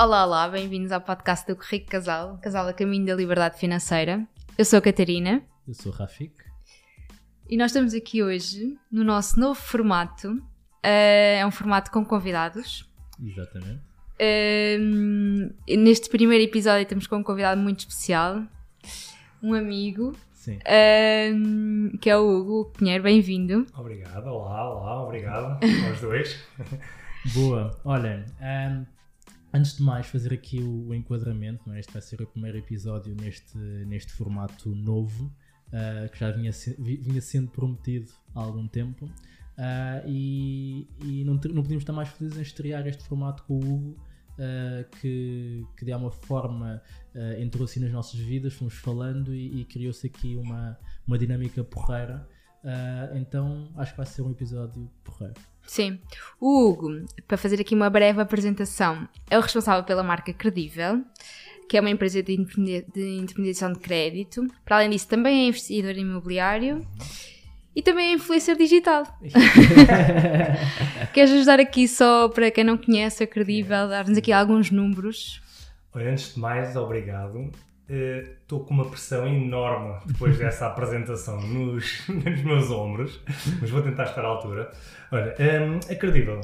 Olá, olá, bem-vindos ao podcast do Rico Casal, Casal a Caminho da Liberdade Financeira. Eu sou a Catarina Eu sou o Rafik. e nós estamos aqui hoje no nosso novo formato. Eh, é um formato com convidados. Exatamente. Ehm, neste primeiro episódio estamos com um convidado muito especial, um amigo, Sim. ehm, que é o Hugo Pinheiro. Bem-vindo. Obrigado, olá, olá, obrigado aos dois. Boa. Olha, ahm, antes de mais fazer aqui o, enquadramento, não é? este vai ser o primeiro episódio neste, neste formato novo, ah, que já vinha, se- vi- vinha sendo prometido há algum tempo. Ah, e e não, não podíamos estar mais felizes em estrear este formato com o Hugo, ah, que, que de alguma forma ah, entrou assim nas nossas vidas, fomos falando e, e criou-se aqui uma, uma dinâmica porreira. Ah, então acho que vai ser um episódio porreiro. Sim. O Hugo, para fazer aqui uma breve apresentação, é o responsável pela marca Credível, que é uma empresa de, intermedi- de intermediação de crédito. Para além disso, também é investidor imobiliário e também é influencer digital. Queres ajudar aqui só para quem não conhece a Credível, dar-nos aqui alguns números? Olha, antes de mais, obrigado. Estou com uma pressão enorme depois dessa apresentação nos, nos meus ombros, mas vou tentar estar à altura. Olha, hum, a Credível.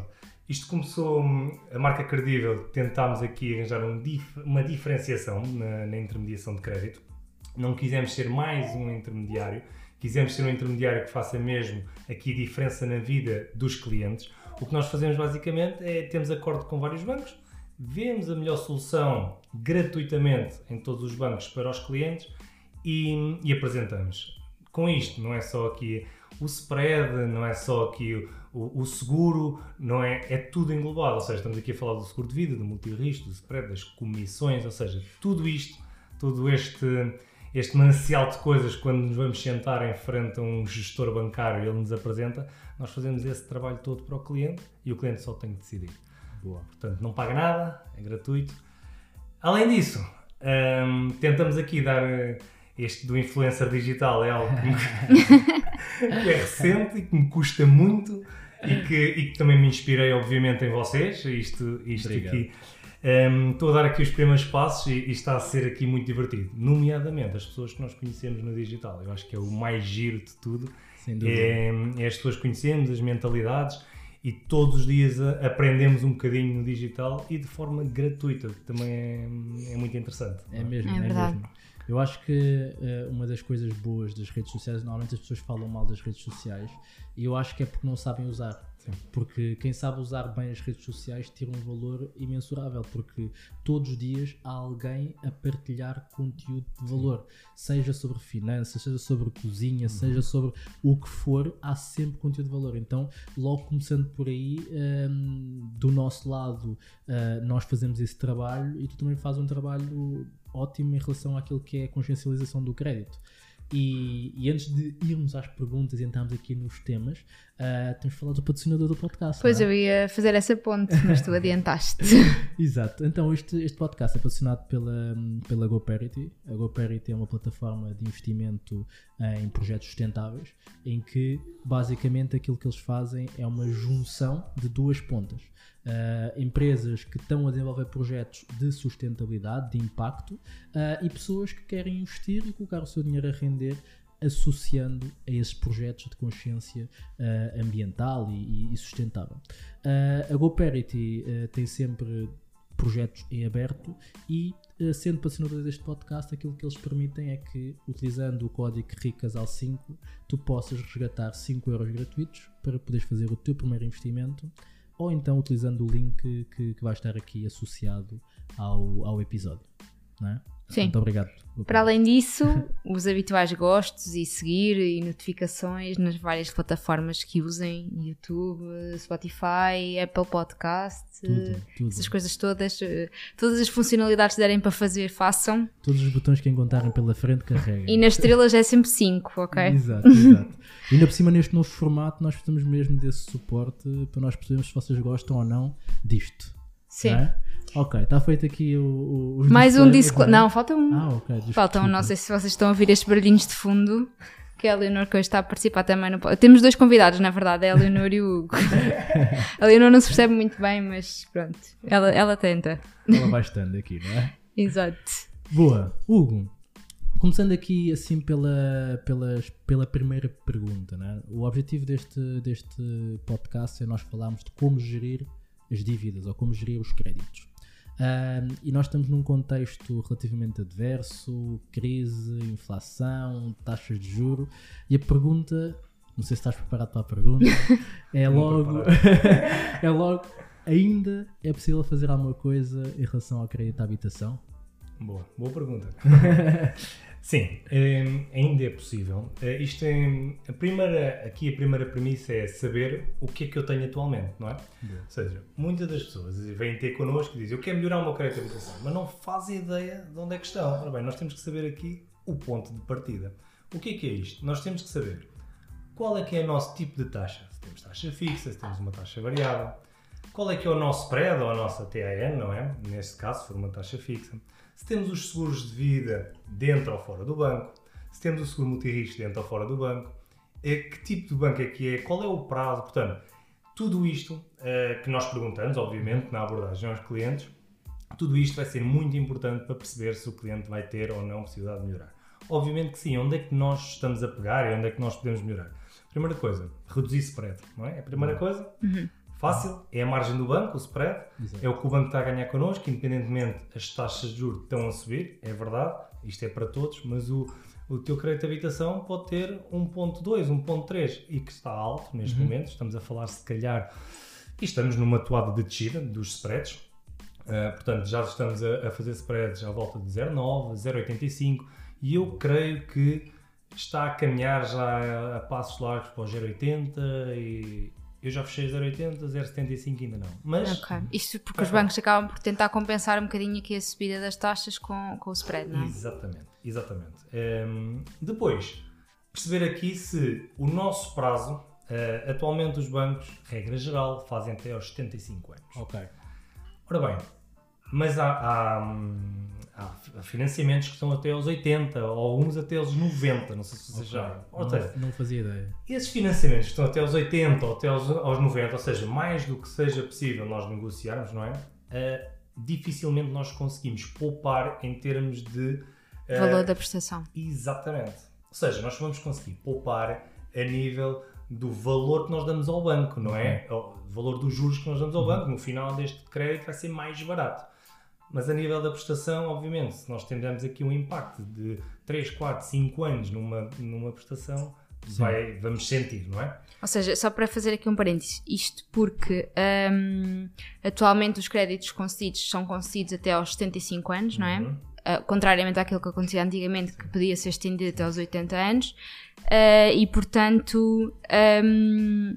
Isto começou, hum, a marca Credível, tentámos aqui arranjar um dif- uma diferenciação na, na intermediação de crédito. Não quisemos ser mais um intermediário, quisemos ser um intermediário que faça mesmo aqui diferença na vida dos clientes. O que nós fazemos basicamente é temos acordo com vários bancos, vemos a melhor solução gratuitamente em todos os bancos para os clientes e, e apresentamos. Com isto, não é só aqui o spread, não é só aqui o, o- seguro, não é, é tudo englobado. Ou seja, estamos aqui a falar do seguro de vida, do multirrisco, do spread, das comissões, ou seja, tudo isto, todo este, este manancial de coisas, quando nos vamos sentar em frente a um gestor bancário e ele nos apresenta, nós fazemos esse trabalho todo para o cliente e o cliente só tem que decidir. Boa. Portanto, não paga nada, é gratuito. Além disso, hum, tentamos aqui dar eh, este do influencer digital, é algo que, me- que é recente e que me custa muito e que, e que também me inspirei, obviamente, em vocês. Isto, isto Obrigado. aqui. Hum, estou a dar aqui os primeiros passos e, e está a ser aqui muito divertido, nomeadamente as pessoas que nós conhecemos no digital. Eu acho que é o mais giro de tudo é, é as pessoas que conhecemos, as mentalidades e todos os dias aprendemos um bocadinho no digital e de forma gratuita, que também é, é muito interessante. É mesmo, É é, verdade. mesmo. Eu acho que eh, uma das coisas boas das redes sociais, normalmente as pessoas falam mal das redes sociais e eu acho que é porque não sabem usar. Sim. Porque quem sabe usar bem as redes sociais tira um valor imensurável, porque todos os dias há alguém a partilhar conteúdo de valor, seja sobre finanças, seja sobre cozinha, seja sobre o que for, há sempre conteúdo de valor. Então, logo começando por aí, hum, do nosso lado, uh, nós fazemos esse trabalho e tu também fazes um trabalho ótimo em relação àquilo que é a consciencialização do crédito. E, e antes de irmos às perguntas e entrarmos aqui nos temas, uh, temos falar do patrocinador do podcast. Pois é? eu ia fazer essa ponte, mas tu adiantaste. Exato. Então, este, este podcast é patrocinado pela, pela GoParity. A GoParity é uma plataforma de investimento eh, em projetos sustentáveis, em que basicamente aquilo que eles fazem é uma junção de duas pontas. Eh, empresas que estão a desenvolver projetos de sustentabilidade, de impacto, eh, e pessoas que querem investir e colocar o seu dinheiro a render associando a esses projetos de consciência eh, ambiental e, e sustentável. Eh, a GoParity eh, tem sempre projetos em aberto e sendo patrocinador deste podcast, aquilo que eles permitem é que, utilizando o código RICASAL5, tu possas resgatar 5 euros gratuitos para poderes fazer o teu primeiro investimento ou então utilizando o link que, que vai estar aqui associado ao, ao episódio. Não é? Sim. Muito obrigado. Para além disso, os habituais gostos e seguir e notificações nas várias plataformas que usem, YouTube, Spotify, Apple Podcast, Tudo, tudo. essas coisas todas, eh, todas as funcionalidades que derem para fazer, façam. Todos os botões que encontrarem pela frente carreguem. E nas estrelas é sempre 5, ok? Exato, exato. E ainda por cima, neste novo formato, nós precisamos mesmo desse suporte para nós percebermos se vocês gostam ou não disto. Sim. é? Ok, está feito aqui o, o, Mais um é? Não, falta um. Ah, ok. desculpa. Falta um, não sei se vocês estão a ouvir estes barulhinhos de fundo. que a Leonor que hoje está a participar também no podcast. Temos dois convidados, na verdade, é a Leonor e o Hugo. a Leonor não se percebe muito bem, mas pronto, ela, ela tenta. Ela vai estando aqui, não é? Exato. Boa. Hugo, começando aqui assim pela, pela, pela primeira pergunta, né? o objetivo deste, deste podcast é nós falarmos de como gerir as dívidas ou como gerir os créditos. Um, e nós estamos num contexto relativamente adverso, crise, inflação, taxas de juro, e a pergunta, não sei se estás preparado para a pergunta, é logo, é logo, ainda é possível fazer alguma coisa em relação ao crédito à habitação? Boa, boa pergunta. Sim, um, ainda é possível. Uh, isto é, a primeira, aqui a primeira premissa é saber o que é que eu tenho atualmente, não é? Ou seja, muitas das pessoas vêm ter connosco e dizem eu quero melhorar o meu crédito de habitação, mas não fazem ideia de onde é que estão. Ora bem, nós temos que saber aqui o ponto de partida. O que é que é isto? Nós temos que saber qual é que é o nosso tipo de taxa. Se temos taxa fixa, se temos uma taxa variável, qual é que é o nosso spread ou a nossa TAN, não é? Neste caso, se for uma taxa fixa se temos os seguros de vida dentro ou fora do banco, se temos o seguro multirrisco dentro ou fora do banco, é, que tipo de banco é que é, qual é o prazo, portanto, tudo isto uh, que nós perguntamos, obviamente, na abordagem aos clientes, tudo isto vai ser muito importante para perceber se o cliente vai ter ou não possibilidade de melhorar. Obviamente que sim, onde é que nós estamos a pegar e onde é que nós podemos melhorar? Primeira coisa, reduzir spread, não é? A primeira uhum. coisa. Uhum. Fácil, é a margem do banco, o spread, Exato. é o que o banco está a ganhar connosco, independentemente as taxas de juros estão a subir, é verdade, isto é para todos, mas o, o teu crédito de habitação pode ter 1.2, 1.3 e que está alto neste uhum. momento, estamos a falar se calhar, e estamos numa toada de descida dos spreads, uh, portanto já estamos a, a, fazer spreads à volta de 0.9, 0.85 e eu creio que está a caminhar já a passos largos para o 0.80 e eu já fechei 0,80, 0,75 ainda não. Mas. Ok. Isto porque os bancos acabam por tentar compensar um bocadinho aqui a subida das taxas com, com o spread, não é? Exatamente, exatamente. Um, ehm, depois, perceber aqui se o nosso prazo, uh, atualmente os bancos, regra geral, fazem até aos 75 anos. Ok. Ora bem, mas há, há, há, financiamentos que estão até aos 80 ou uns até aos 90, não sei se vocês okay. já. Ou seja, não, não fazia ideia. Esses financiamentos que estão até aos 80 ou até aos, aos 90, ou seja, mais do que seja possível nós negociarmos, não é? Uh, dificilmente nós conseguimos poupar em termos de. Uh, Valor da prestação. Exatamente. Ou seja, nós vamos conseguir poupar a nível do valor que nós damos ao banco, não é? O valor dos juros que nós damos ao uhum. banco. No final deste crédito vai ser mais barato. Mas a nível da prestação, obviamente, se nós tendemos aqui um impacto de 3, 4, 5 anos numa, numa prestação, vai, vamos sentir, não é? Ou seja, só para fazer aqui um parênteses, isto porque um, atualmente os créditos concedidos são concedidos até aos 75 anos, não é? Uhum. Uh, contrariamente àquilo que acontecia antigamente, que podia ser estendido até aos 80 anos, uh, e portanto um,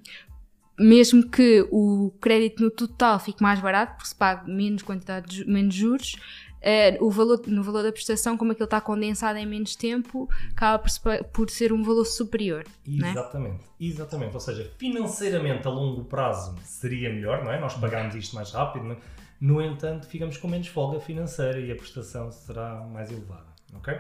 mesmo que o crédito no total fique mais barato, porque se paga menos quantidade de menos juros, uh, o valor, no valor da prestação, como aquilo está condensado em menos tempo, acaba por, por ser um valor superior. É? Exatamente, é? exatamente. Ou seja, financeiramente a longo prazo seria melhor, não é? Nós pagamos isto mais rápido, é? no entanto, ficamos com menos folga financeira e a prestação será mais elevada, ok?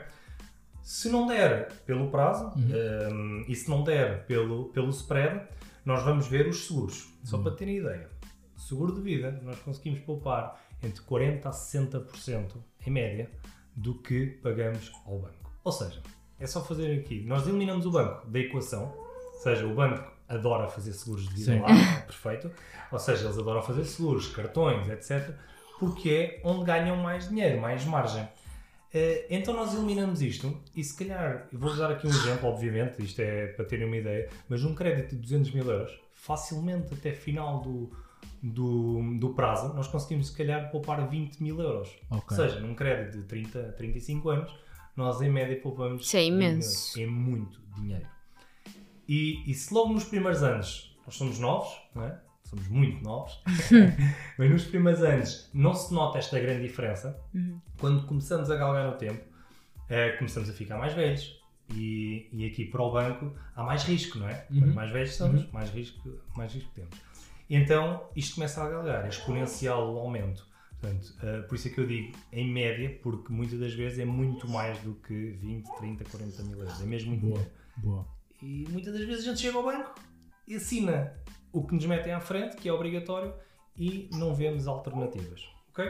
Se não der pelo prazo uhum. um, ehm, e se não der pelo, pelo spread, nós vamos ver os seguros. Só hum. para terem ideia. Seguro de vida, nós conseguimos poupar entre 40% a 60% em média do que pagamos ao banco. Ou seja, é só fazer aqui. Nós eliminamos o banco da equação, ou seja, o banco adora fazer seguros de vida Sim. lá, é perfeito. Ou seja, eles adoram fazer seguros, cartões, etc. Porque é onde ganham mais dinheiro, mais margem. Uh, então nós eliminamos isto e se calhar, vou usar aqui um exemplo, obviamente, isto é para terem uma ideia, mas um crédito de 200 mil euros, facilmente até final do, do, do prazo, nós conseguimos se calhar poupar 20 mil euros. Okay. Ou seja, num crédito de 30 a 35 anos, nós em média poupamos. Isso é imenso. É muito dinheiro. E, e se logo nos primeiros anos nós somos novos, não é? Somos muito novos, mas nos primeiros anos não se nota esta grande diferença. Uhum. Quando começamos a galgar no tempo, é, começamos a ficar mais velhos. E, e, aqui para o banco há mais risco, não é? Uhum. Quanto mais velhos somos, uhum. mais, risco, mais risco temos. Então isto começa a galgar, é exponencial o aumento. Portanto, uh, por isso é que eu digo em média, porque muitas das vezes é muito mais do que 20, 30, 40 mil euros. É mesmo muito boa, dinheiro. Boa. E muitas das vezes a gente chega ao banco e assina o que nos metem à frente, que é obrigatório, e não vemos alternativas. Ok?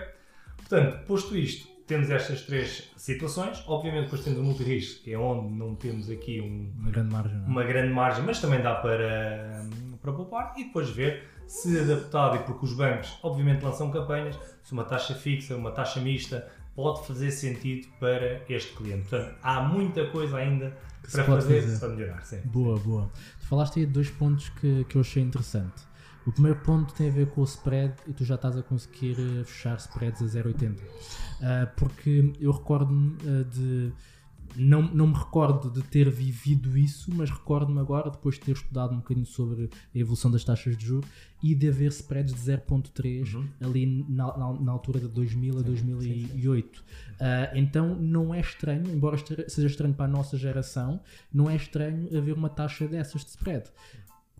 Portanto, posto isto, temos estas três situações. Obviamente, depois temos o multirrisco, que é onde não temos aqui um, Uma grande margem. Não? é? uma grande margem, mas também dá para, para poupar e depois ver se adaptado e porque os bancos obviamente lançam campanhas, se uma taxa fixa, uma taxa mista pode fazer sentido para este cliente. Portanto, há muita coisa ainda para fazer, fazer. para melhorar. Sim. Boa, boa. Tu falaste aí de dois pontos que, que eu achei interessante. O primeiro ponto tem a ver com o spread e tu já estás a conseguir eh, fechar spreads a 0,80. Ah, porque eu recordo-me ah, de. Não, não me recordo de ter vivido isso, mas recordo-me agora, depois de ter estudado um bocadinho sobre a evolução das taxas de juros e de haver spreads de 0,3 Uhum. ali na, na, na altura de 2000 a 2008. Ah, então não é estranho, embora seja estranho para a nossa geração, não é estranho haver uma taxa dessas de spread.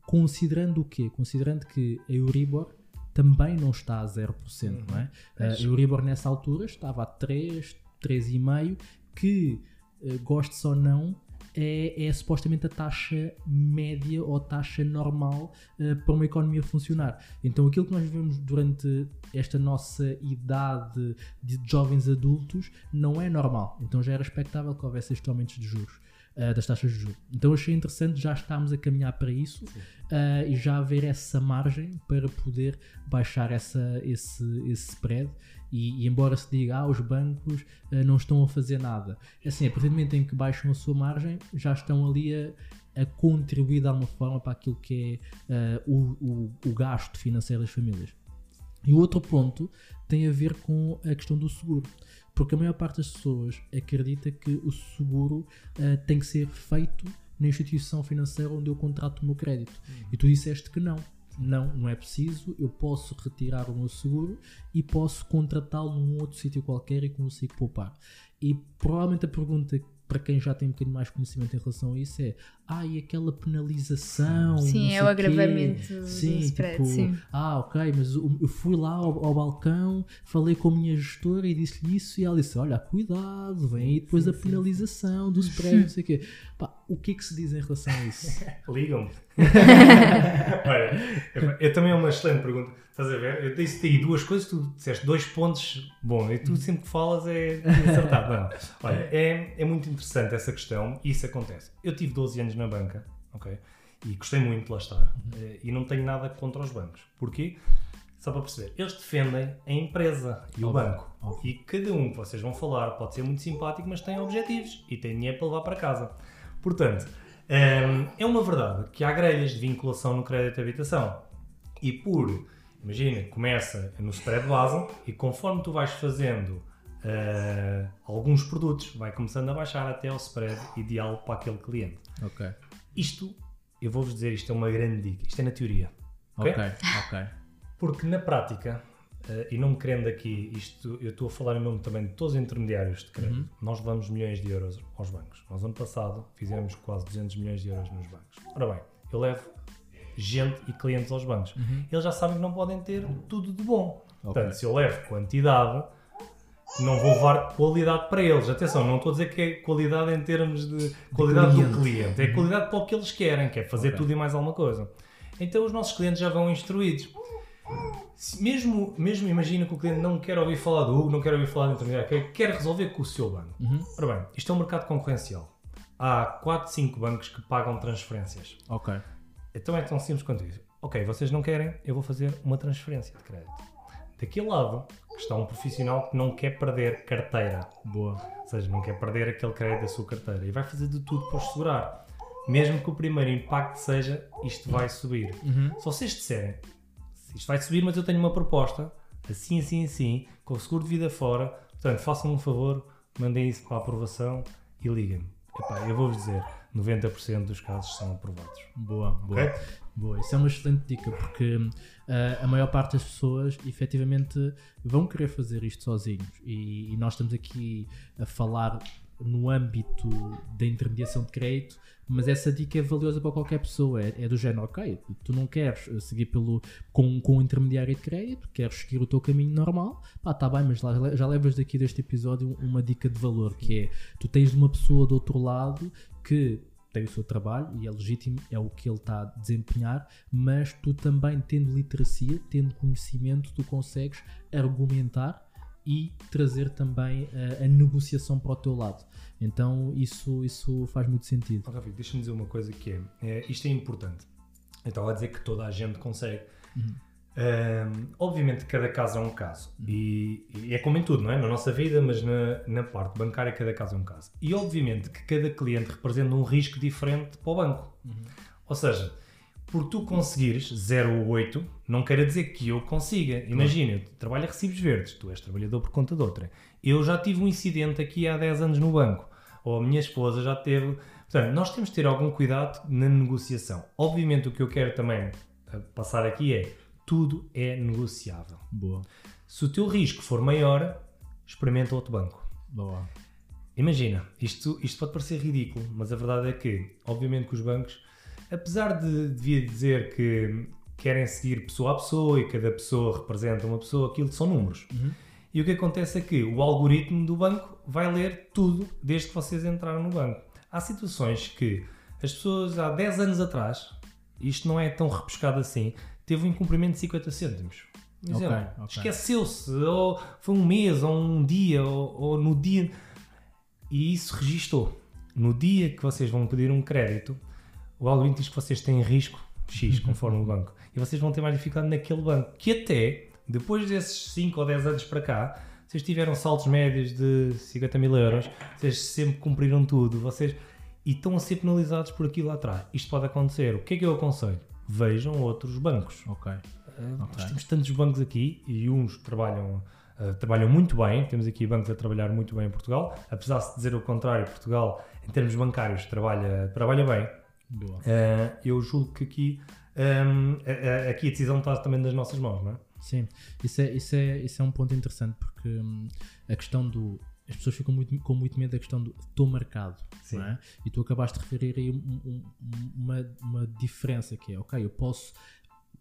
Considerando o quê? Considerando que a Euribor também não está a 0%, não é? A Euribor nessa altura estava a 3, 3,5%, que, eh, goste ou não, é, é supostamente a taxa média ou taxa normal eh, para uma economia funcionar. Então aquilo que nós vivemos durante esta nossa idade de jovens adultos não é normal. Então já era expectável que houvesse estes aumentos de juros. Eh, das taxas de juros. Então achei interessante já estamos a caminhar para isso eh, e já haver essa margem para poder baixar essa, esse, esse spread e, e embora se diga ah, os bancos eh, não estão a fazer nada, é assim, a partir do momento em que baixam a sua margem já estão ali a, a contribuir de alguma forma para aquilo que é o, o, o gasto financeiro das famílias. E o outro ponto tem a ver com a questão do seguro. Porque a maior parte das pessoas acredita que o seguro eh, tem que ser feito na instituição financeira onde eu contrato o meu crédito. E tu disseste que não. Não, não é preciso. Eu posso retirar o meu seguro e posso contratá-lo num outro sítio qualquer e consigo poupar. E provavelmente a pergunta para quem já tem um bocadinho mais conhecimento em relação a isso é ah, e aquela penalização Sim, não é sei o quê?" agravamento do sim, spread, tipo, sim. ah, ok, mas eu fui lá ao, ao balcão, falei com a minha gestora e disse-lhe isso e ela disse, olha, cuidado, vem aí depois a penalização do spread, não sei o quê. Pá, o que é que se diz em relação a isso? Ligam-me. Olha, eu- eu também é uma excelente pergunta. Estás a ver? Eu disse aí duas coisas, tu disseste dois pontos. Bom, e tu sempre que falas é acertado. Não. Olha, é, é muito interessante essa questão e isso acontece. Eu tive 12 anos na banca, ok? E gostei muito de lá estar. Eh, E não tenho nada contra os bancos. Porquê? Só para perceber, eles defendem a empresa e o banco. óbvio. E cada um que vocês vão falar pode ser muito simpático, mas tem objetivos e tem dinheiro para levar para casa. Portanto, hum, é uma verdade que há grelhas de vinculação no crédito de habitação. E por, imagina, começa no spread base e conforme tu vais fazendo ah, alguns produtos, vai começando a baixar até ao spread ideal para aquele cliente. ok, Isto, eu vou-vos dizer, isto é uma grande dica. Isto é na teoria. ok? ok, ok. Porque na prática, eh, e não me querendo aqui, isto, eu estou a falar em nome também de todos os intermediários de crédito, nós levamos milhões de euros aos bancos. Nós, ano passado, fizemos quase 200 milhões de euros nos bancos. Ora bem, eu levo gente e clientes aos bancos. Eles já sabem que não podem ter tudo de bom. Portanto, se eu levo quantidade, não vou levar qualidade para eles. Atenção, não estou a dizer que é qualidade em termos de qualidade cliente. do cliente, é qualidade para o que eles querem, que é fazer Ok. tudo e mais alguma coisa. Então os nossos clientes já vão instruídos. Mesmo, mesmo imagina que o cliente não quer ouvir falar do Hugo, não quer ouvir falar do intermediário, quer, quer resolver com o seu banco. Uhum. Ora bem, isto é um mercado concorrencial. Há 4, 5 bancos que pagam transferências. Ok, Então é tão simples quanto isso. Ok, vocês não querem, eu vou fazer uma transferência de crédito. Daquele lado está um profissional que não quer perder carteira. boa. Ou seja, não quer perder aquele crédito da sua carteira e vai fazer de tudo para os segurar. Mesmo que o primeiro impacto seja isto vai subir. Uhum. Se vocês disserem isto vai subir, mas eu tenho uma proposta, assim, assim, assim, com o seguro de vida fora, portanto, façam-me um favor, mandem isso para a aprovação e liguem-me. Eu vou-vos dizer, 90% dos casos são aprovados. Boa, boa. Ok? Boa, isso é uma excelente dica porque ah, a maior parte das pessoas efetivamente vão querer fazer isto sozinhos e, e nós estamos aqui a falar no âmbito da intermediação de crédito, mas essa dica é valiosa para qualquer pessoa. É, é do género, ok, tu não queres seguir pelo, com, com um intermediário de crédito, queres seguir o teu caminho normal, pá, tá bem, mas lá- já levas daqui deste episódio uma dica de valor que é tu tens uma pessoa do outro lado que tem o seu trabalho e é legítimo, é o que ele está a desempenhar, mas tu também, tendo literacia, tendo conhecimento, tu consegues argumentar e trazer também a, a negociação para o teu lado. Então isso, isso faz muito sentido. Oh, Rafi, deixa-me dizer uma coisa que é, é, isto é importante. Eu estava a dizer que toda a gente consegue. Uhum. Um, obviamente cada caso é um caso e, e, é como em tudo, não é? Na nossa vida, mas na, na parte bancária cada caso é um caso. E obviamente que cada cliente representa um risco diferente para o banco. Uhum. Ou seja, por tu conseguires 0 ou 8, não quer dizer que eu consiga. Imagina, eu trabalho a recibos verdes, tu és trabalhador por conta de outra. Eu já tive um incidente aqui há 10 anos no banco, ou a minha esposa já teve. Portanto, nós temos de ter algum cuidado na negociação. Obviamente, o que eu quero também eh, passar aqui é tudo é negociável. Boa. Se o teu risco for maior, experimenta outro banco. Boa. Imagina, isto, isto pode parecer ridículo, mas a verdade é que, obviamente, que os bancos, apesar de devia dizer que querem seguir pessoa a pessoa e cada pessoa representa uma pessoa, aquilo são números. Uhum. E o que acontece é que o algoritmo do banco vai ler tudo desde que vocês entraram no banco. Há situações que as pessoas há 10 anos atrás, isto não é tão repescado assim, teve um incumprimento de 50 cêntimos. Um Ok, exemplo. ok. Esqueceu-se, ou foi um mês, ou um dia, ou, ou no dia. E isso registou. No dia que vocês vão pedir um crédito, o algoritmo diz que vocês têm risco X, conforme o banco. E vocês vão ter mais dificuldade naquele banco. Que até, depois desses 5 ou 10 anos para cá, vocês tiveram saltos médios de 50 mil euros, vocês sempre cumpriram tudo, vocês e estão a ser penalizados por aquilo lá atrás. Isto pode acontecer. O que é que eu aconselho? Vejam outros bancos. Ok. Nós temos tantos bancos aqui e uns trabalham, eh, trabalham muito bem. Temos aqui bancos a trabalhar muito bem em Portugal. Apesar de dizer o contrário, Portugal, em termos bancários, trabalha, trabalha bem. Boa. Eh, eu julgo que aqui, ehm, a- a- aqui a decisão está também nas nossas mãos, não é? Sim, isso é, isso, é, isso é um ponto interessante porque hum, a questão do. As pessoas ficam muito, com muito medo da questão do estou marcado, Sim. não é? E tu acabaste de referir aí um- um- uma, uma diferença que é, ok, eu posso,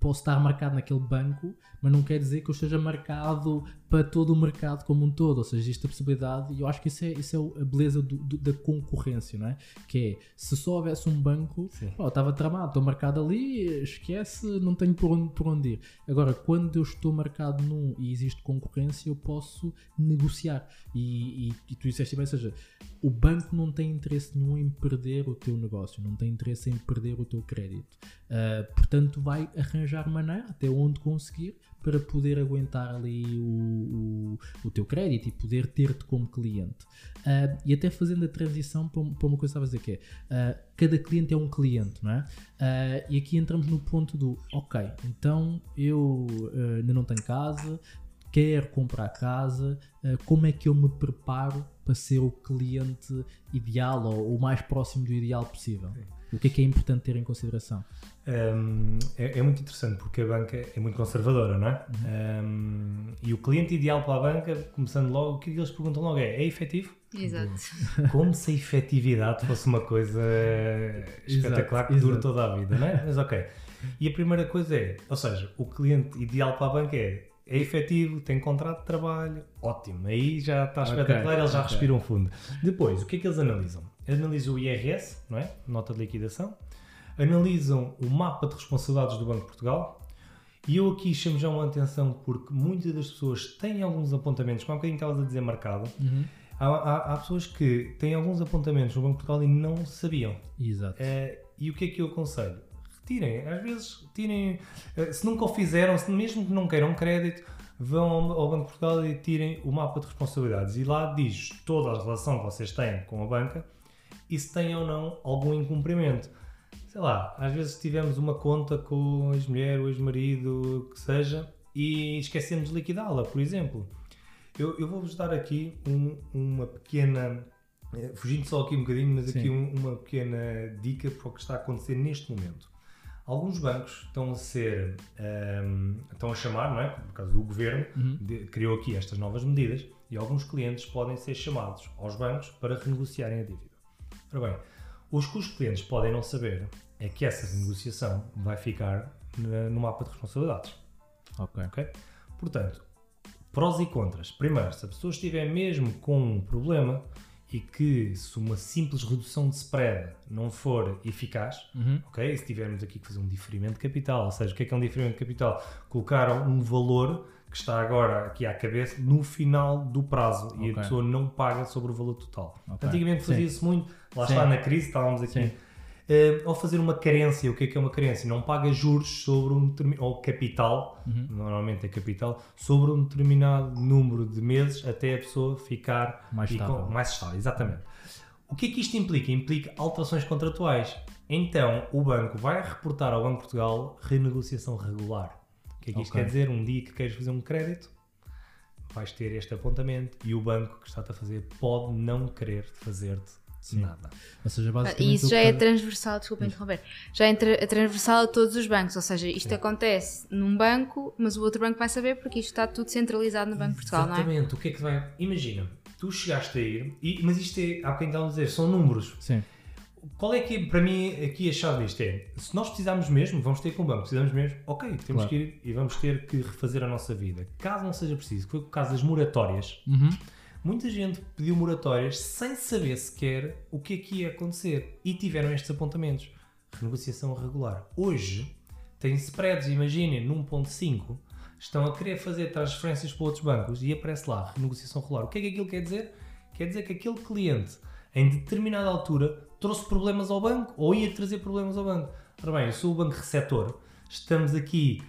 posso estar marcado naquele banco, mas não quer dizer que eu esteja marcado para todo o mercado como um todo, ou seja, existe a possibilidade, e eu acho que isso é, isso é a beleza do- do- da concorrência, não é? Que é, se só houvesse um banco, Sim. pô, estava tramado, estou marcado ali, esquece, não tenho por onde, por onde ir. Agora, quando eu estou marcado num e existe concorrência, eu posso negociar. E, e, e tu disseste bem, ou seja, o banco não tem interesse nenhum em perder o teu negócio, não tem interesse em perder o teu crédito. Ah, portanto, vai arranjar maneira até onde conseguir para poder aguentar ali o, o, o teu crédito e poder ter-te como cliente. Ah, e até fazendo a transição para, para uma coisa que estava a dizer que é ah, cada cliente é um cliente, não é? Ah, e aqui entramos no ponto do ok, então eu ainda não tenho casa, quero comprar casa, como é que eu me preparo para ser o cliente ideal ou o mais próximo do ideal possível? O que é que é importante ter em consideração? Um, é, é muito interessante porque a banca é muito conservadora, não é? Um, e o cliente ideal para a banca, começando logo, o que eles perguntam logo é: é efetivo? Exato. Como se a efetividade fosse uma coisa espetacular que dure toda a vida, não é? Mas ok. E a primeira coisa é: ou seja, o cliente ideal para a banca é. É efetivo, tem contrato de trabalho, ótimo. Aí já está espetacular, eles já ok. respiram fundo. Depois, o que é que eles analisam? Analisam o IRS, não é? Nota de liquidação. Analisam o mapa de responsabilidades do Banco de Portugal. E eu aqui chamo já uma atenção porque muitas das pessoas têm alguns apontamentos, como há bocadinho estavas a dizer marcado, há, há- há pessoas que têm alguns apontamentos no Banco de Portugal e não sabiam. Exato. Eh, e o que é que eu aconselho? Retirem, às vezes, tirem, eh, se nunca o fizeram, se mesmo que não queiram crédito, vão ao ao Banco de Portugal e tirem o mapa de responsabilidades. E lá diz toda a relação que vocês têm com a banca e se têm ou não algum incumprimento. Sei lá, às vezes tivemos uma conta com a ex-mulher, o ex-marido, o que seja, e esquecemos de liquidá-la, por exemplo. Eu, eu vou-vos dar aqui um- uma pequena. eh, Fugindo só aqui um bocadinho, mas Sim. aqui um- uma pequena dica para o que está a acontecer neste momento. Alguns bancos estão a ser. ehm, estão a chamar, não é? Por causa do governo, de- criou aqui estas novas medidas e alguns clientes podem ser chamados aos bancos para renegociarem a dívida. Ora bem, os que os clientes podem não saber é que essa renegociação vai ficar no mapa de responsabilidades. Ok. Ok? Portanto, prós e contras. Primeiro, se a pessoa estiver mesmo com um problema, e que se uma simples redução de spread não for eficaz, Uhum. ok? Se tivermos aqui que fazer um diferimento de capital, ou seja, o que é que é um diferimento de capital? Colocar um valor que está agora aqui à cabeça no final do prazo e a pessoa não paga sobre o valor total. Ok. Antigamente fazia-se muito, lá Sim. está na crise, estávamos aqui. Sim. Eh, ao fazer uma carência, o que é que é uma carência? Não paga juros sobre um determinado, ou capital, Uhum. normalmente é capital, sobre um determinado número de meses até a pessoa ficar Mais e com- estável. mais estável. Exatamente. O que é que isto implica? Implica alterações contratuais. Então, o banco vai reportar ao Banco de Portugal renegociação regular. O que é que isto Ok. quer dizer? Um dia que queres fazer um crédito, vais ter este apontamento e o banco que está-te a fazer pode não querer fazer-te Sim. nada. Ou seja, Ah, basicamente. E isso já que é transversal, desculpa interromper, já é tra- transversal a todos os bancos, ou seja, isto acontece num banco, mas o outro banco vai saber porque isto está tudo centralizado no Banco de Portugal, não é? Exatamente. O que é que vai. Imagina, tu chegaste a ir, e- mas isto é, há bocadinho estávamos a dizer, são números. Sim. Qual é que é, para mim, aqui a chave disto é, se nós precisarmos mesmo, vamos ter com o banco, precisamos mesmo, ok, temos Claro. que ir e vamos ter que refazer a nossa vida. Caso não seja preciso, que foi o caso das moratórias, Uhum. muita gente pediu moratórias sem saber sequer o que é que ia acontecer e tiveram estes apontamentos. Renegociação regular. Hoje, tem spreads, imaginem, num ponto 5, estão a querer fazer transferências para outros bancos e aparece lá, renegociação regular. O que é que aquilo quer dizer? Quer dizer que aquele cliente, em determinada altura, trouxe problemas ao banco ou ia trazer problemas ao banco. Ora bem, eu sou o banco receptor, estamos aqui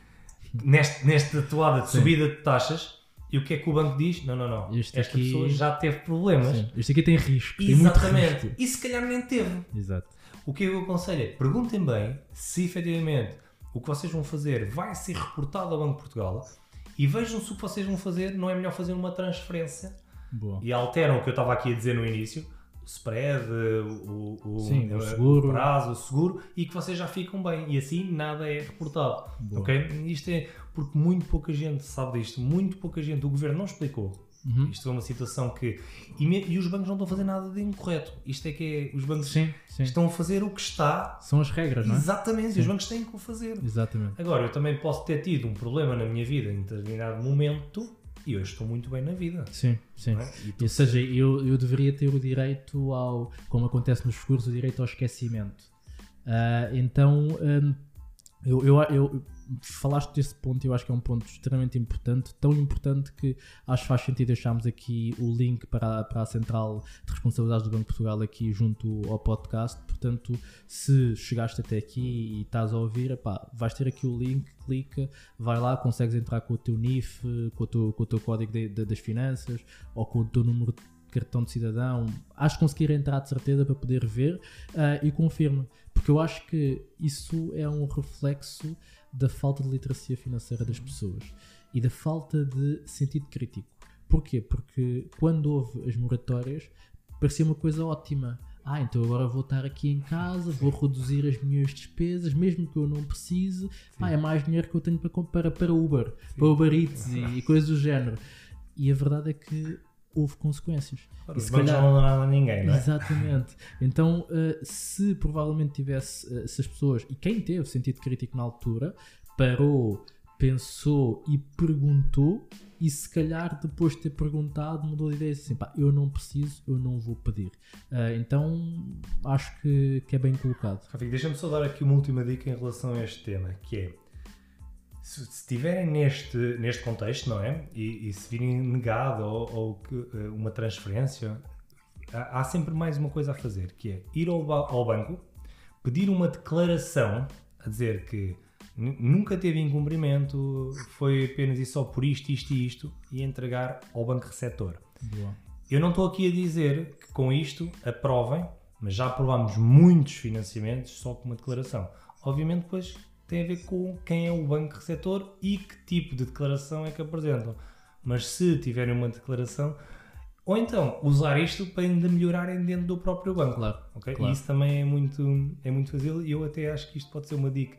neste, nesta toada de Sim. subida de taxas e o que é que o banco diz? Não, não, não. Este Esta aqui- pessoa já teve problemas. Sim. Este aqui tem risco. Tem Exatamente. risco. E se calhar nem teve. Exato. O que eu aconselho é perguntem bem se efetivamente o que vocês vão fazer vai ser reportado ao Banco de Portugal e vejam se o que vocês vão fazer não é melhor fazer uma transferência Boa. e alteram o que eu estava aqui a dizer no início, spread, o, o, Sim, o eh, seguro. o prazo, o seguro, e que vocês já ficam bem. E assim nada é reportado. Boa. Ok? Isto é porque muito pouca gente sabe disto, muito pouca gente, o governo não explicou. Uhum. Isto é uma situação que. E, me- e os bancos não estão a fazer nada de incorreto. Isto é que é. Os bancos Sim, sim. estão a fazer o que está. São as regras, não é? Exatamente, Sim. os bancos têm que o fazer. Exatamente. Agora, eu também posso ter tido um problema na minha vida em determinado momento e hoje estou muito bem na vida. Sim, sim. é? Ou seja, eu, eu deveria ter o direito ao, como acontece nos seguros, o direito ao esquecimento. Ah, então, hum, eu, eu, eu- falaste desse ponto, eu acho que é um ponto extremamente importante, tão importante que acho que faz sentido deixarmos aqui o link para, para a central de responsabilidades do Banco de Portugal aqui junto ao podcast. Portanto, se chegaste até aqui e estás a ouvir, epá, vais ter aqui o link, clica, vai lá, consegues entrar com o teu NIF, com o teu, com o teu código de- de- das finanças ou com o teu número de cartão de cidadão. Acho que conseguir entrar de certeza para poder ver ah, e confirma. Porque eu acho que isso é um reflexo da falta de literacia financeira das pessoas e da falta de sentido crítico. Porquê? Porque quando houve as moratórias parecia uma coisa ótima. Ah, então agora vou estar aqui em casa, vou reduzir as minhas despesas, mesmo que eu não precise. Ah, é mais dinheiro que eu tenho para, para, para Uber, para Uber Eats e, e coisas do género. E a verdade é que houve consequências. Ora, E se calhar- não nada a ninguém, não é? Exatamente. Então, uh, se provavelmente tivesse uh, se as pessoas, e quem teve sentido crítico na altura, parou, pensou e perguntou, e se calhar depois de ter perguntado, mudou de ideia e disse assim: pá, eu não preciso, eu não vou pedir. Uh, então, acho que, que é bem colocado. Rafico, deixa-me só dar aqui uma última dica em relação a este tema, que é se estiverem neste, neste contexto, não é? E, e se virem negado ou, ou eh, uma transferência, há, há sempre mais uma coisa a fazer, que é ir ao, ao banco, pedir uma declaração a dizer que nu- nunca teve incumprimento, foi apenas e só por isto, isto e isto, e entregar ao banco receptor. Boa. Eu não estou aqui a dizer que com isto aprovem, mas já aprovámos muitos financiamentos só com uma declaração. Obviamente, depois tem a ver com quem é o banco receptor e que tipo de declaração é que apresentam. Mas se tiverem uma declaração, ou então usar isto para ainda melhorarem dentro do próprio banco. Claro, ok? claro. E isso também é muito, é muito fácil e eu até acho que isto pode ser uma dica.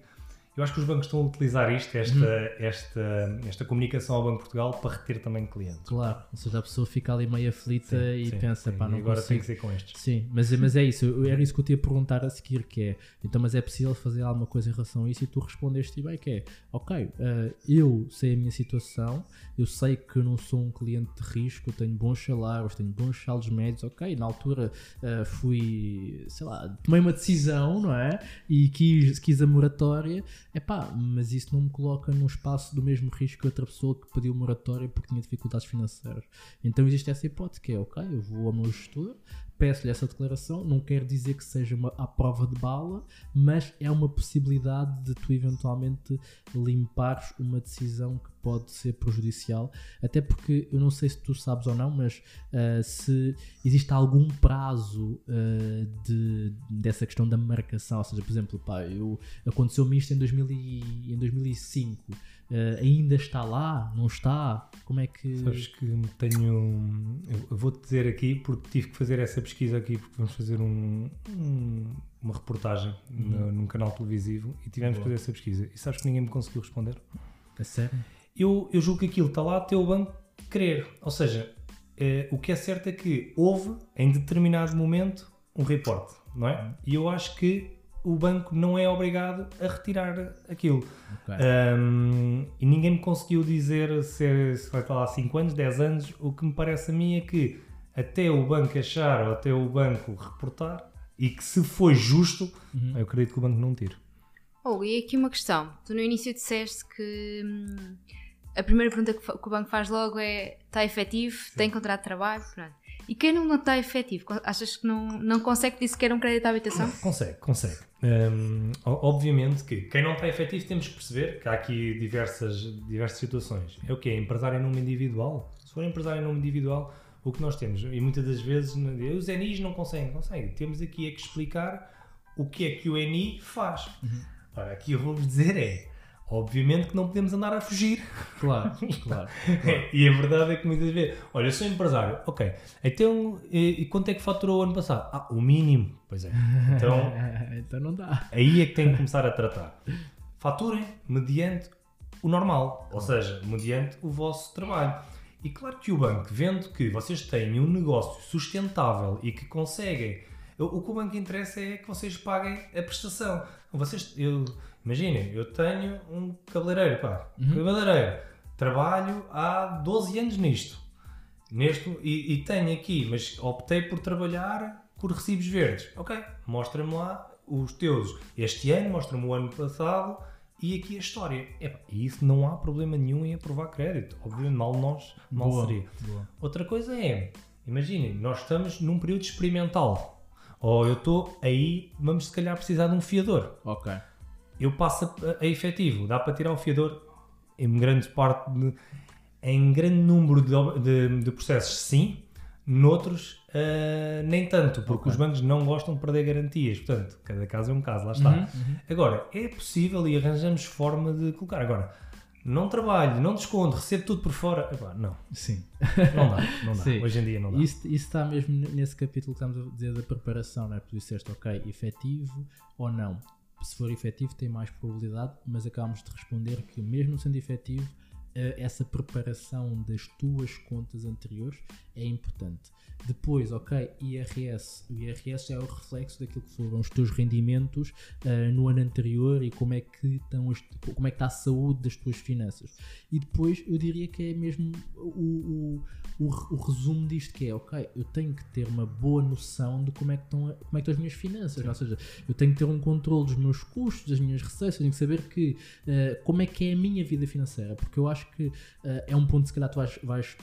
Eu acho que os bancos estão a utilizar isto, esta, uhum. esta, esta comunicação ao Banco de Portugal para reter também clientes. Claro, ou seja, a pessoa fica ali meio aflita sim, e sim, pensa, sim. pá, não e agora consigo. tem que ser com estes. Sim, mas, mas é isso, era isso que eu te ia perguntar a seguir, que é, então, mas é possível fazer alguma coisa em relação a isso e tu respondeste bem, que é, ok, uh, eu sei a minha situação, eu sei que eu não sou um cliente de risco, tenho bons salários, tenho bons saldos médios, ok, na altura uh, fui, sei lá, tomei uma decisão, não é? E quis, quis a moratória, é pá, mas isso não me coloca num espaço do mesmo risco que outra pessoa que pediu moratória porque tinha dificuldades financeiras. Então existe essa hipótese que é, ok, eu vou ao meu gestor, peço-lhe essa declaração, não quer dizer que seja uma, à prova de bala, mas é uma possibilidade de tu eventualmente limpares uma decisão que pode ser prejudicial, até porque eu não sei se tu sabes ou não, mas uh, se existe algum prazo uh, de, dessa questão da marcação, ou seja, por exemplo, pá, eu, aconteceu-me isto em, 2000 e, em 2005, Uh, ainda está lá? Não está? Como é que. Sabes que tenho. Eu vou-te dizer aqui, porque tive que fazer essa pesquisa aqui, porque vamos fazer um, um, uma reportagem uhum. no, num canal televisivo e tivemos Boa. que fazer essa pesquisa. E sabes que ninguém me conseguiu responder? É sério? Eu, eu julgo que aquilo está lá até o banco querer. Ou seja, é, o que é certo é que houve, em determinado momento, um reporte, não é? Uhum. E eu acho que o banco não é obrigado a retirar aquilo. Okay. Um, e ninguém me conseguiu dizer se, se vai estar lá 5 anos, 10 anos. O que me parece a mim é que até o banco achar ou até o banco reportar e que se foi justo, uhum. eu acredito que o banco não tire. Oh, e aqui uma questão. Tu no início disseste que hum, a primeira pergunta que, que, o banco faz logo é está efetivo, Sim. tem contrato de trabalho, pronto. E quem não está efetivo, achas que não, não consegue sequer um crédito à habitação? Não, consegue, consegue. Um, obviamente que quem não está efetivo temos que perceber que há aqui diversas, diversas situações. É o que é empresário em nome individual. Se for empresário em nome individual, o que nós temos, e muitas das vezes os ENIs não conseguem, conseguem. Temos aqui é que explicar o que é que o ENI faz. Uhum. Ora, aqui eu vou-vos dizer é Obviamente que não podemos andar a fugir. Claro, claro. claro. e a verdade é que muitas vezes, olha, eu sou empresário, ok, então e, e, quanto é que faturou o ano passado? Ah, o mínimo. Pois é. Então, então não dá. Aí é que tem que começar a tratar. Faturem mediante o normal, ou seja, mediante o vosso trabalho. E claro que o banco, vendo que vocês têm um negócio sustentável e que conseguem, o que o banco interessa é que vocês paguem a prestação. Vocês, eu, Imaginem, eu tenho um cabeleireiro, pá, uhum. cabeleireiro. Trabalho há 12 anos nisto. Neste, e, e, tenho aqui, mas optei por trabalhar por recibos verdes. Ok, mostra-me lá os teus este ano, mostra-me o ano passado e aqui a história. e isso não há problema nenhum em aprovar crédito. Obviamente, mal nós, mal boa, seria. Boa. Outra coisa é, imaginem, nós estamos num período experimental. Ou eu estou aí, vamos se calhar precisar de um fiador. Ok eu passo a, a efetivo. Dá para tirar o fiador em grande parte, de, em grande número de, de, de processos, sim. Noutros, uh, nem tanto, porque okay. os bancos não gostam de perder garantias. Portanto, cada caso é um caso, lá está. Uhum, uhum. Agora, é possível e arranjamos forma de colocar. Agora, não trabalho, não desconto, recebo tudo por fora. Epá, não. Sim. Não dá, não dá. Sim. Hoje em dia não dá. Isso, isso está mesmo nesse capítulo que estamos a dizer da preparação, não é? Tu disseste, ok, efetivo ou não se for efetivo tem mais probabilidade, mas acabamos de responder que mesmo sendo efetivo, essa preparação das tuas contas anteriores é importante. Depois, ok, IRS. O IRS é o reflexo daquilo que foram os teus rendimentos uh, no ano anterior e como é, que estão as, como é que está a saúde das tuas finanças. E depois eu diria que é mesmo o, o, o, o resumo disto que é, ok, eu tenho que ter uma boa noção de como é que estão, como é que estão as minhas finanças. Sim. Ou seja, eu tenho que ter um controle dos meus custos, das minhas receitas, tenho que saber que, uh, como é que é a minha vida financeira. Porque eu acho que uh, é um ponto, se calhar, tu vais, vais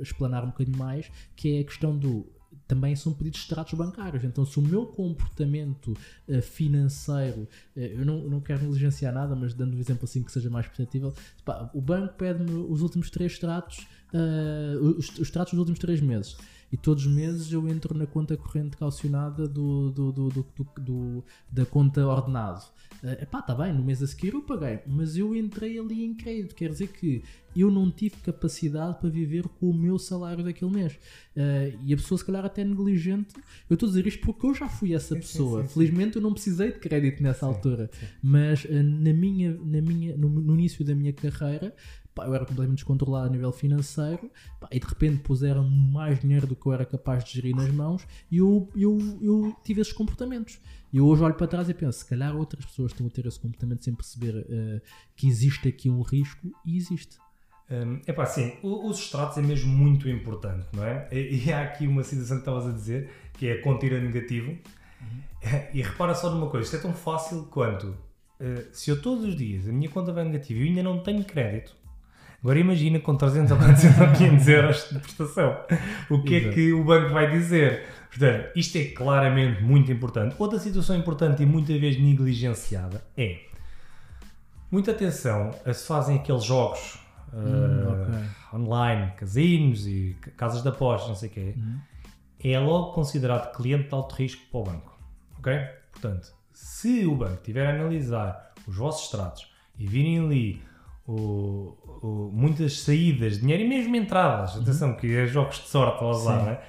explanar um bocadinho mais, que é a questão do também são pedidos de extratos bancários. Então, se o meu comportamento uh, financeiro, uh, eu não, não quero negligenciar nada, mas dando um exemplo assim que seja mais perceptível, o banco pede-me os últimos três extratos, uh, os extratos dos últimos três meses. E todos os meses eu entro na conta corrente calcionada do, do, do, do, do- da conta ordenado. Uh, epá, está bem, no mês a seguir eu paguei, mas eu entrei ali em crédito, quer dizer que eu não tive capacidade para viver com o meu salário daquele mês. Uh, e a pessoa, se calhar, até é negligente. Eu estou a dizer isto porque eu já fui essa pessoa. sim, sim. Felizmente, eu não precisei de crédito nessa altura. Mas uh, na minha, na minha, no, no início da minha carreira, pá, eu era completamente descontrolado a nível financeiro pá, e de repente puseram mais dinheiro do que eu era capaz de gerir nas mãos e eu, eu, eu tive esses comportamentos. E eu hoje olho para trás e penso, se calhar outras pessoas estão a ter esse comportamento sem perceber uh, que existe aqui um risco e existe. Hum, epá, assim, o- os extratos é mesmo muito importante, não é? E, e há aqui uma situação que estavas a dizer, que é conta ir a negativo. E repara só numa coisa, isto é tão fácil quanto eh, se eu todos os dias a minha conta vai negativa e eu ainda não tenho crédito, agora imagina com 300 ou 400 ou 500 euros de prestação, o que é Exato. que o banco vai dizer? Portanto, isto é claramente muito importante. Outra situação importante e muitas vezes negligenciada é muita atenção a se fazem aqueles jogos eh, ok. online, casinos e ca- casas de apostas, não sei o quê, é logo considerado cliente de alto risco para o banco. Ok? Portanto, se o banco tiver a analisar os vossos extratos e virem ali o- o- muitas saídas de dinheiro e mesmo entradas, atenção, que é jogos de sorte, vamos lá, Sim. não é?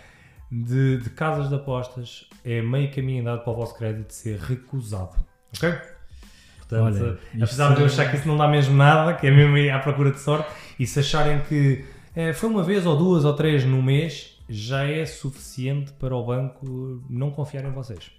de, de casas de apostas, é meio caminho andado para o vosso crédito ser recusado. Ok? Portanto, Olha, apesar de eu achar que isso não dá mesmo nada, que é mesmo ir à procura de sorte, e se acharem que eh, foi uma vez ou duas ou três no mês, já é suficiente para o banco não confiar em vocês.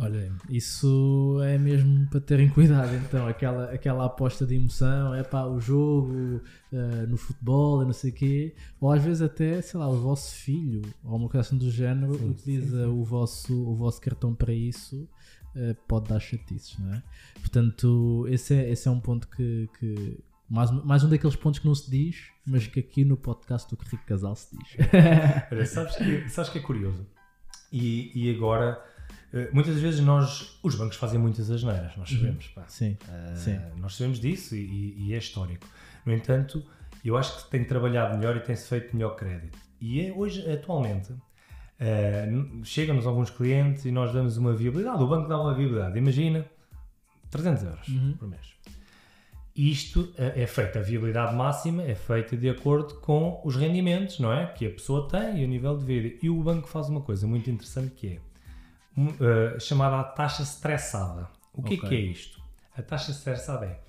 Olha, isso é mesmo para terem cuidado. Então, aquela, aquela aposta de emoção, é pá, o jogo eh, no futebol, não sei o quê, ou às vezes até, sei lá, o vosso filho ou uma coisa assim do género Sim, utiliza O, vosso, o vosso cartão para isso, eh, pode dar chatices, não é? Portanto, esse é, esse é um ponto que. que mais, um- mais um daqueles pontos que não se diz, mas que aqui no podcast do Rico Casal se diz. Olha, sabes que, sabes que é curioso? E, e agora, muitas vezes nós, os bancos fazem muitas asneiras, nós sabemos. pá. Sim, Ah, sim. Nós sabemos disso e, e é histórico. No entanto, eu acho que tem trabalhado melhor e tem-se feito melhor crédito. E é hoje, atualmente, ah, n- chegam-nos alguns clientes e nós damos uma viabilidade. O banco dá uma viabilidade. Imagina, 300 euros Uhum. por mês. Isto eh, é feito, a viabilidade máxima é feita de acordo com os rendimentos, não é? Que a pessoa tem e o nível de vida. E o banco faz uma coisa muito interessante que é eh, chamada taxa estressada. O que é Ok. que é isto? A taxa estressada é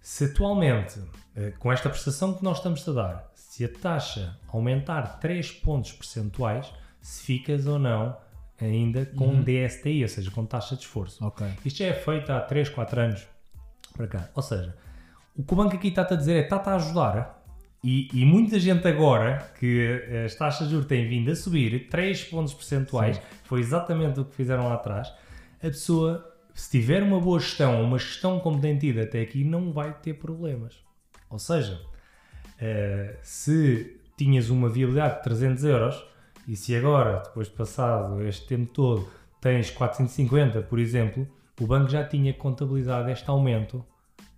se atualmente, eh, com esta prestação que nós estamos a dar, se a taxa aumentar 3 pontos percentuais, se ficas ou não ainda com Uhum. DSTI, ou seja, com taxa de esforço. Ok. Isto já é feito há 3, 4 anos para cá. Ou seja, o que o banco aqui está-te a dizer é está-te a ajudar. E, e muita gente agora que as taxas de juros têm vindo a subir 3 pontos percentuais, foi exatamente o que fizeram lá atrás. A pessoa, se tiver uma boa gestão, uma gestão como tem tido até aqui, não vai ter problemas. Ou seja, eh, se tinhas uma viabilidade de 300 euros e se agora, depois de passado este tempo todo, tens 450, por exemplo, o banco já tinha contabilizado este aumento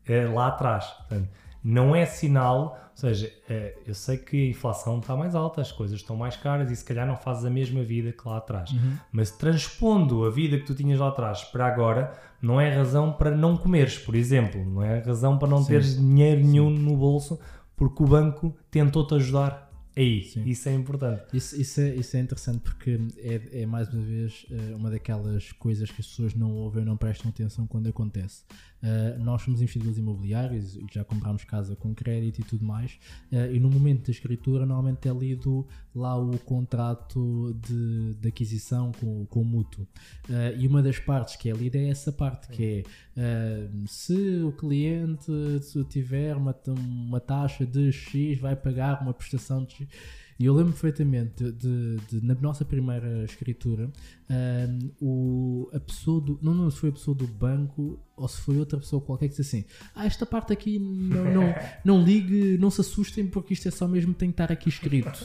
eh, lá atrás. Portanto, não é sinal, ou seja, eh, eu sei que a inflação está mais alta, as coisas estão mais caras e se calhar não fazes a mesma vida que lá atrás. Mas transpondo a vida que tu tinhas lá atrás para agora, não é razão para não comeres, por exemplo, não é razão para não Sim. teres dinheiro nenhum no bolso porque o banco tentou-te ajudar aí. Sim. Isso é importante. Isso, isso, é, isso é interessante porque é, é mais uma vez eh, uma daquelas coisas que as pessoas não ouvem, não prestam atenção quando acontece. Eh, nós somos investidores imobiliários e já comprámos casa com crédito e tudo mais, eh, e no momento da escritura normalmente é lido lá o contrato de, de aquisição com, com o mútuo. Eh, e uma das partes que é lida é essa parte, que é se o cliente se tiver uma, uma taxa de X, vai pagar uma prestação de X. E eu lembro perfeitamente de, de- de- na nossa primeira escritura, ahm, o, a pessoa do. Não lembro se foi a pessoa do banco ou se foi outra pessoa qualquer que disse assim: Ah, esta parte aqui não, não, não ligue, não se assustem porque isto é só mesmo tem que estar aqui escrito.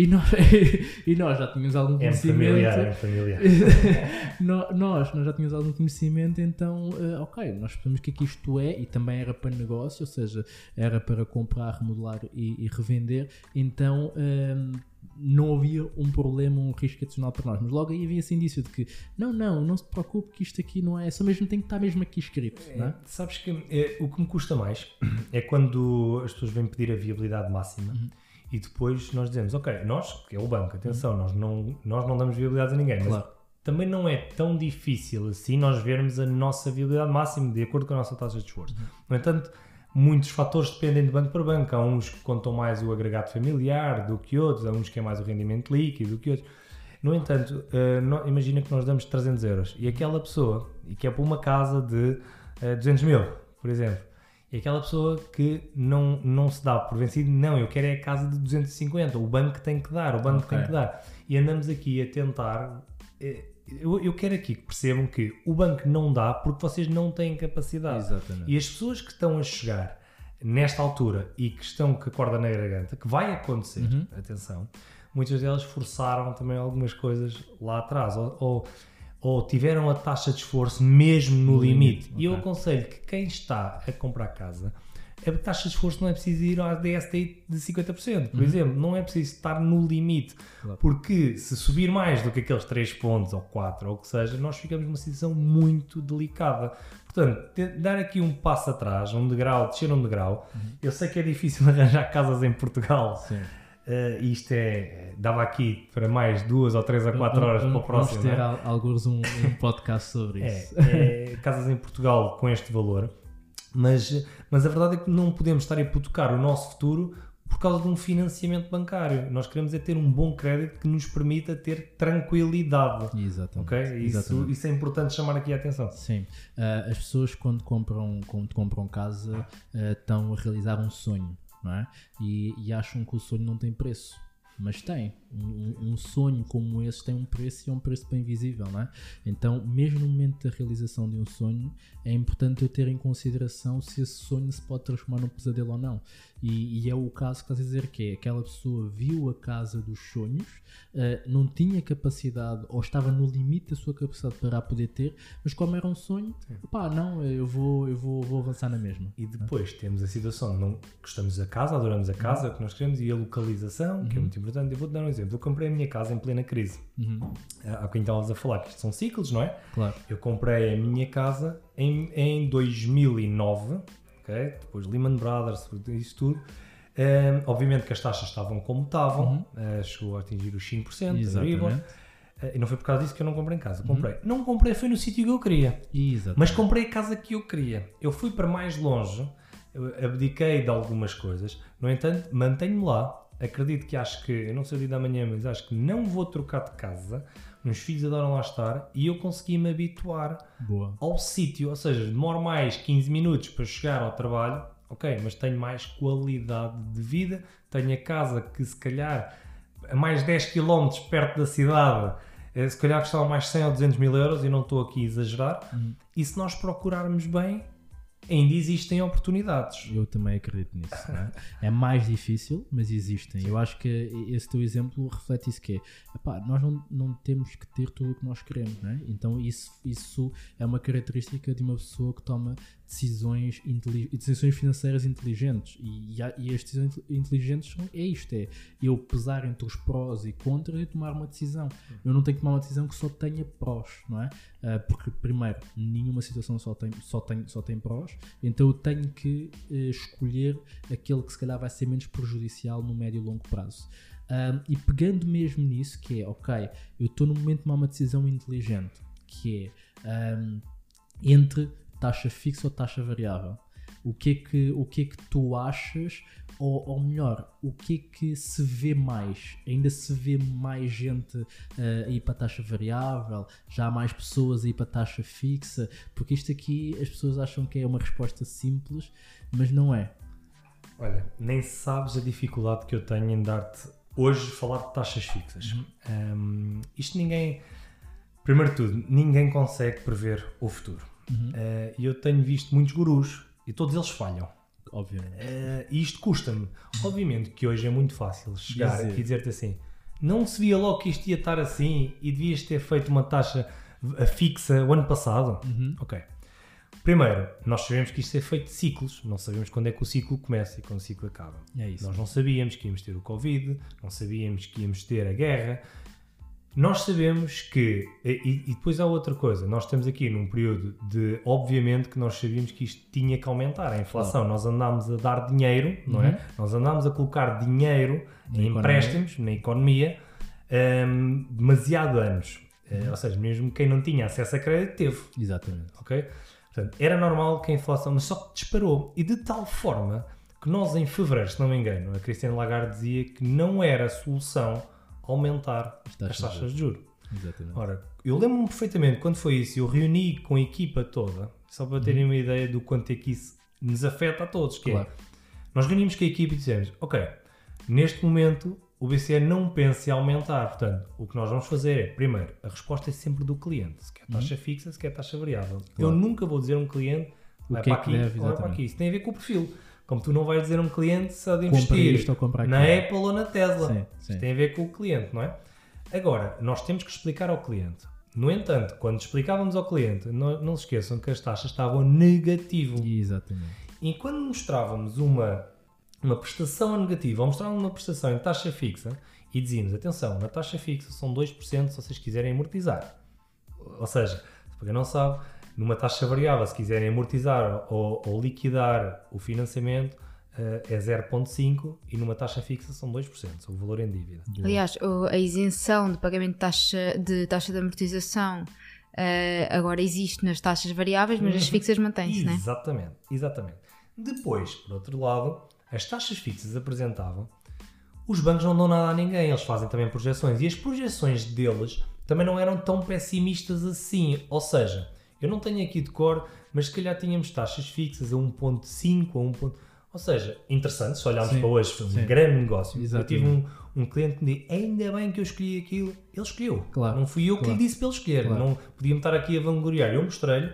E nós, e nós já tínhamos algum É conhecimento. familiar, é familiar. Nós, nós já tínhamos algum conhecimento, então, eh, ok, nós sabemos o que é que isto é e também era para negócio, ou seja, era para comprar, remodelar e, e revender, então ehm, não havia um problema, um risco adicional para nós. Mas logo aí havia esse indício de que não, não, não se preocupe que isto aqui não é, só mesmo tem que estar mesmo aqui escrito. não é? Sabes que é, o que me custa mais é quando as pessoas vêm pedir a viabilidade máxima Uhum. E depois nós dizemos, ok, nós, que é o banco, atenção, nós, não, nós não damos viabilidade a ninguém, mas Claro. também não é tão difícil assim nós vermos a nossa viabilidade máxima de acordo com a nossa taxa de esforço. No entanto, muitos fatores dependem de banco para banco. Há uns que contam mais o agregado familiar do que outros, há uns que é mais o rendimento líquido do que outros. No entanto, no- imagina que nós damos 300 euros e aquela pessoa, e que é para uma casa de eh, 200 mil, por exemplo, e aquela pessoa que não, não se dá por vencido, não, eu quero é a casa de 250, o banco tem que dar, o banco Ok. tem que dar. E andamos aqui a tentar. eh, Eu, eu quero aqui que percebam que o banco não dá porque vocês não têm capacidade. Exatamente. E as pessoas que estão a chegar nesta altura e que estão com a corda na garganta, que vai acontecer, Uhum. atenção, muitas delas forçaram também algumas coisas lá atrás, ou, ou, ou tiveram a taxa de esforço mesmo no, No limite. limite, E eu aconselho que quem está a comprar casa, a taxa de esforço não é preciso ir à DSTI de 50%, por exemplo, não é preciso estar no limite, Uhum. Claro. porque se subir mais do que aqueles 3 pontos ou 4 ou o que seja, nós ficamos numa situação muito delicada. Portanto, dar aqui um passo atrás, um degrau, descer um degrau. Uhum. Eu sei que é difícil arranjar casas em Portugal. Sim. Uh, isto é, dava aqui para mais duas ou três a quatro horas para o próximo. Vamos ter é? al- alguns um, um podcast sobre isso. É, é, casas em Portugal com este valor, mas, mas a verdade é que não podemos estar a hipotecar o nosso futuro por causa de um financiamento bancário. Nós queremos é ter um bom crédito que nos permita ter tranquilidade. Exatamente. Ok? Isso, Exatamente. isso é importante chamar aqui a atenção. Sim, Ah, as pessoas quando compram, quando compram casa ah, estão a realizar um sonho, não é? E, e acham que o sonho não tem preço, mas tem. Um, um- sonho como esse tem um preço e é um preço bem visível, não é? Então, mesmo no momento da realização de um sonho, é importante eu ter em consideração se esse sonho se pode transformar num pesadelo ou não. E, e é o caso que estás a dizer que é aquela pessoa viu a casa dos sonhos, ah, não tinha capacidade ou estava no limite da sua capacidade para a poder ter, mas como era um sonho, pá, não, eu vou, eu vou, vou avançar na mesma. E depois temos a situação, não gostamos da casa, adoramos a casa, o que nós queremos, e a localização, que é muito importante. Eu vou-te dar um exemplo. Eu comprei a minha casa em plena crise. Uhum, Há quem estávamos a falar que isto são ciclos, não é? claro. Eu comprei a minha casa em, em 2009, ok? Depois Lehman Brothers, isso tudo. Obviamente que as taxas estavam como estavam, eh, chegou a atingir os 5%, a Euribor. Exatamente. Eh, e não foi por causa disso que eu não comprei em casa. Comprei. Não comprei, foi no sítio que eu queria. Exatamente. Mas comprei a casa que eu queria. Eu fui para mais longe, abdiquei de algumas coisas, no entanto, mantenho-me lá. Acredito que acho que, eu não sei o dia da manhã, mas acho que não vou trocar de casa. Meus filhos adoram lá estar e eu consegui-me habituar Boa. ao sítio. Ou seja, demoro mais 15 minutos para chegar ao trabalho, ok, mas tenho mais qualidade de vida. Tenho a casa que, se calhar, a mais 10 km perto da cidade, eh, se calhar custava mais 100 ou 200 mil euros, e não estou aqui a exagerar. E se nós procurarmos bem, ainda existem oportunidades. Eu também acredito nisso. é? é mais difícil, mas existem. Eu acho que esse teu exemplo reflete isso que é, epá, nós não, não temos que ter tudo o que nós queremos, não é? Então isso, isso é uma característica de uma pessoa que toma decisões, decisões financeiras inteligentes e, e, e as decisões inteligentes são, é isto, é eu pesar entre os prós e contras e tomar uma decisão. Eu não tenho que tomar uma decisão que só tenha prós, não é? Ah, porque primeiro, nenhuma situação só tem, só tem, só tem prós, então eu tenho que eh, escolher aquele que se calhar vai ser menos prejudicial no médio e longo prazo. Ahm, e pegando mesmo nisso, que é, ok, eu estou no momento de tomar uma decisão inteligente, que é ahm, entre taxa fixa ou taxa variável. O que é que, o que, é que tu achas, ou, ou melhor, o que é que se vê mais? Ainda se vê mais gente eh, a ir para a taxa variável? Já há mais pessoas a ir para a taxa fixa? Porque isto aqui as pessoas acham que é uma resposta simples, mas não é. Olha, nem sabes a dificuldade que eu tenho em dar-te hoje falar de taxas fixas. Um, isto ninguém. Primeiro de tudo, ninguém consegue prever o futuro. Uh, E eu tenho visto muitos gurus e todos eles falham. Obviamente. Uh, e isto custa-me. Obviamente que hoje é muito fácil chegar Dizer. aqui e dizer-te assim: não se via logo que isto ia estar assim e devias ter feito uma taxa uh, fixa o ano passado. Ok. Primeiro, nós sabemos que isto é feito de ciclos, não sabemos quando é que o ciclo começa e quando o ciclo acaba. É isso. Nós não sabíamos que íamos ter o Covid, não sabíamos que íamos ter a guerra. Nós sabemos que, e, e depois há outra coisa, nós estamos aqui num período de, obviamente, que nós sabíamos que isto tinha que aumentar, a inflação. Nós andámos a dar dinheiro, não Uhum. é? Nós andámos a colocar dinheiro Na em empréstimos, na economia, hum, demasiado anos. Eh, ou seja, mesmo quem não tinha acesso a crédito teve Exatamente. ok? Portanto, era normal que a inflação, mas só que disparou. E de tal forma que nós, em fevereiro, se não me engano, a Cristiane Lagarde dizia que não era solução aumentar As taxas as de taxas de juros. Exatamente. Ora, eu lembro-me perfeitamente quando foi isso, eu reuni com a equipa toda, só para terem uma ideia do quanto é que isso nos afeta a todos, que Claro. é, nós reunimos com a equipa e dissemos, ok, neste momento o BCE não pensa em aumentar, portanto, o que nós vamos fazer é, primeiro, a resposta é sempre do cliente, se quer taxa fixa, se quer taxa variável. Eu Claro. nunca vou dizer a um cliente, O que é que aqui, deve, para aqui. Isso tem a ver com o perfil. Como tu não vais dizer a um cliente se há de investir na. Apple ou na Tesla. Sim, sim. Isto tem a ver com o cliente, não é? Agora, nós temos que explicar ao cliente. No entanto, quando explicávamos ao cliente, não, não se esqueçam que as taxas estavam negativo. Exatamente. E quando mostrávamos uma, uma prestação a negativa, ou mostrávamos uma prestação em taxa fixa, e dizíamos, atenção, na taxa fixa são 2% se vocês quiserem amortizar. Ou seja, para quem não sabe, numa taxa variável, se quiserem amortizar ou, ou liquidar o financiamento, eh, é 0,5% e numa taxa fixa são 2%, o valor em dívida. Aliás, a isenção de pagamento de taxa de, taxa de amortização eh, agora existe nas taxas variáveis, mas as Uhum. fixas mantêm-se, não é? Exatamente, exatamente. Depois, por outro lado, as taxas fixas apresentavam, os bancos não dão nada a ninguém, eles fazem também projeções e as projeções deles também não eram tão pessimistas assim. Ou seja, eu não tenho aqui de cor, mas se calhar tínhamos taxas fixas a 1,5, a 1. ponto- Ou seja, interessante, se olharmos Sim, para hoje, foi um sim. grande negócio. Exatamente. Eu tive um, um cliente que me disse: ainda bem que eu escolhi aquilo. Ele escolheu. Claro, Não fui eu que claro. lhe disse para ele escolher. Claro. Não podíamos estar aqui a vangloriar. Eu mostrei-lhe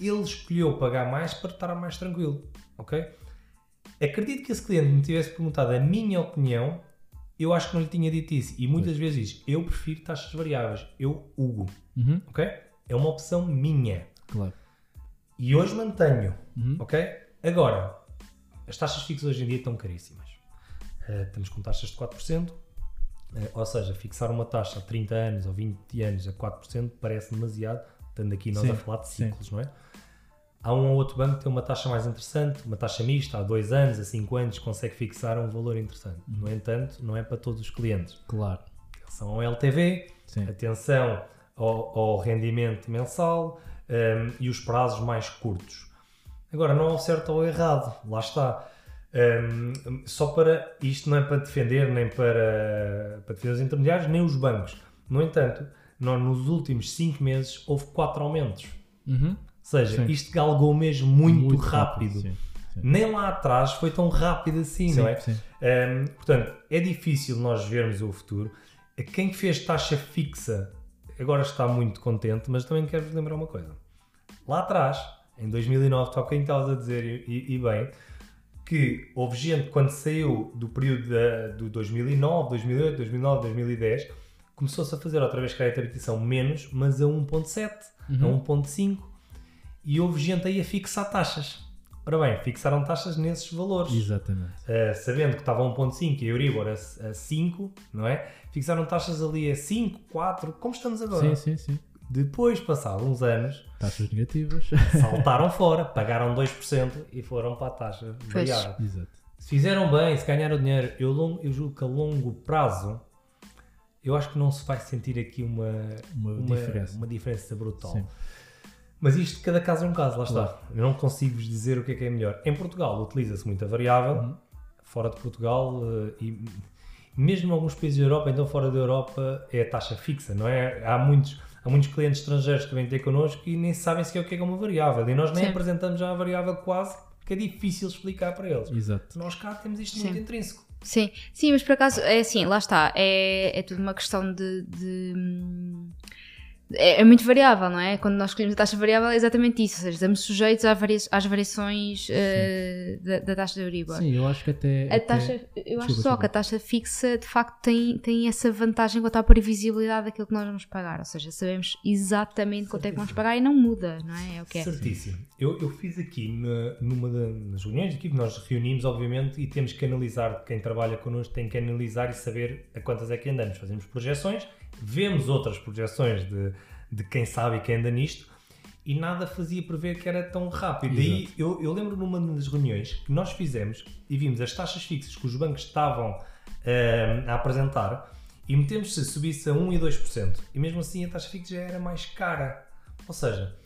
ele escolheu pagar mais para estar mais tranquilo, ok? Acredito que esse cliente me tivesse perguntado a minha opinião, eu acho que não lhe tinha dito isso. E muitas vezes diz, eu prefiro taxas variáveis, eu Hugo, Uhum. ok? É uma opção minha. Claro. E hoje mantenho, Uhum. ok? Agora, as taxas fixas hoje em dia estão caríssimas. Eh, estamos com taxas de 4%, eh, ou seja, fixar uma taxa a 30 anos ou 20 anos a 4% parece demasiado, estando aqui nós Sim, a falar de sim. ciclos, não é? Há um ou outro banco que tem uma taxa mais interessante, uma taxa mista, há 2 anos, a 5 anos, consegue fixar um valor interessante. Uhum. No entanto, não é para todos os clientes. Claro. Atenção ao LTV, Sim. atenção ao, ao rendimento mensal hum, e os prazos mais curtos. Agora, não ao certo ou errado, lá está. Hum, só para isto não é para defender nem para, para defender os intermediários, nem os bancos. No entanto, nós, nos últimos 5 meses houve 4 aumentos. Uhum. Ou seja, Sim. isto galgou mesmo muito, rápido. Sim. Sim. Nem lá atrás foi tão rápido assim, Sim, não é? Hum, portanto, é difícil nós vermos o futuro. Quem fez taxa fixa agora está muito contente, mas também quero-vos lembrar uma coisa. Lá atrás, em 2009, tu há bocadinho estavas a dizer, e, e bem, que houve gente, quando saiu do período da, do 2009, 2008, 2009, 2010, começou-se a fazer outra vez crédito de habitação menos, mas a 1.7, Uhum. a 1.5, e houve gente aí a fixar taxas. Ora bem, fixaram taxas nesses valores. Exatamente. Uh, sabendo que estava a 1.5 e a Euribor a, a 5, não é? Fixaram taxas ali a 5, 4, como estamos agora. Sim, sim, sim. Depois, passados uns anos, Taxas negativas. saltaram fora, pagaram 2% e foram para a taxa variável. Exato. Se fizeram bem, se ganharam dinheiro, eu, long- eu julgo que a longo prazo, eu acho que não se vai sentir aqui uma, Uma diferença. uma diferença brutal. Sim. Mas isto, cada caso é um caso, lá está. Eu não consigo vos dizer o que é que é melhor. Em Portugal utiliza-se muito a variável, Uhum. fora de Portugal eh, e mesmo em alguns países da Europa, então fora da Europa é a taxa fixa, não é? Há muitos, há muitos clientes estrangeiros que vêm ter connosco e nem sabem sequer o que é que é uma variável e nós nem Sim. apresentamos já a variável quase porque é difícil explicar para eles. Exato. Nós cá temos isto Sim. muito intrínseco. Sim, sim, mas por acaso é assim, lá está, é, é tudo uma questão de, de, hum, é, é muito variável, não é? Quando nós escolhemos a taxa variável é exatamente isso, ou seja, estamos sujeitos às, varia às variações uh, da, da, taxa de Euribor. Sim, eu acho que até... A até... taxa, eu Desculpa, acho só desculpa. que a taxa fixa de facto tem, tem essa vantagem quanto à previsibilidade daquilo que nós vamos pagar, ou seja, sabemos exatamente quanto é que vamos pagar e não muda, não é? É o que é. Certíssimo. Eu, eu fiz aqui na- numa das reuniões aqui que nós reunimos, obviamente, e temos que analisar, quem trabalha connosco tem que analisar e saber a quantas é que andamos. Fazemos projeções, vemos outras projeções de, de quem sabe e quem anda nisto, e nada fazia prever que era tão rápido. Daí eu, eu lembro numa das reuniões que nós fizemos e vimos as taxas fixas que os bancos estavam eh, a apresentar e metemos se subisse a 1 e 2%. E mesmo assim a taxa fixa já era mais cara. Ou seja,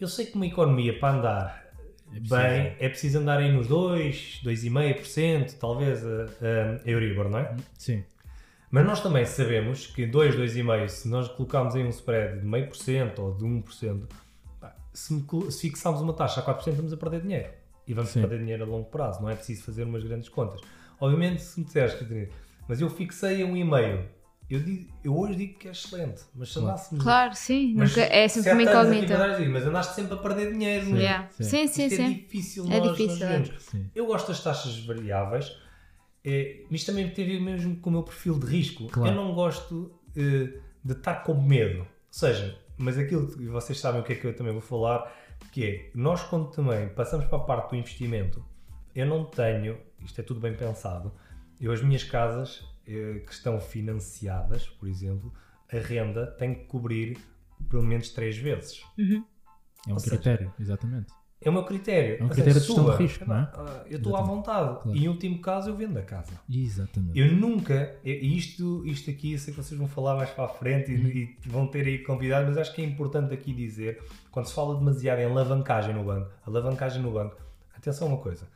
eu sei que uma economia para andar preciso. bem é preciso andar aí nos 2, 2,5%, talvez a, a Euribor, não é? Sim, Mas nós também sabemos que 2, 2,5%, se nós colocarmos aí um spread de 0,5% ou de 1%, pá, se, me se fixarmos uma taxa a 4%, estamos a perder dinheiro. E vamos Sim. perder dinheiro a longo prazo, não é preciso fazer umas grandes contas. Obviamente, se me disseres, Catarina, mas eu fixei a 1,5%, eu, digo- eu hoje digo que é excelente, mas se andássemos Claro, sim, mas nunca, é sempre uma incógnita. Mas andaste sempre a perder dinheiro. não é? Sim. Sim, sim, Isto é sim. difícil É nós, difícil, nós é. sim. Eu gosto das taxas variáveis, é, mas isto também teve mesmo com o meu perfil de risco. Claro. Eu não gosto eh, de estar com medo. Ou seja, mas aquilo que vocês sabem o que é que eu também vou falar, que é, nós quando também passamos para a parte do investimento, eu não tenho, isto é tudo bem pensado, eu as minhas casas eh, que estão financiadas, por exemplo, a renda tem que cobrir pelo menos três vezes. É um Ou seja, critério, exatamente. É o meu critério. É um Ou seja, critério de gestão de risco, não é? Ah, Eu estou à vontade. Claro. E em último caso eu vendo a casa. Exatamente. Eu nunca, e isto, isto aqui eu sei que vocês vão falar mais para a frente Uhum. e, e vão ter aí convidados, mas acho que é importante aqui dizer, quando se fala demasiado em alavancagem no banco, alavancagem no banco, atenção a uma coisa,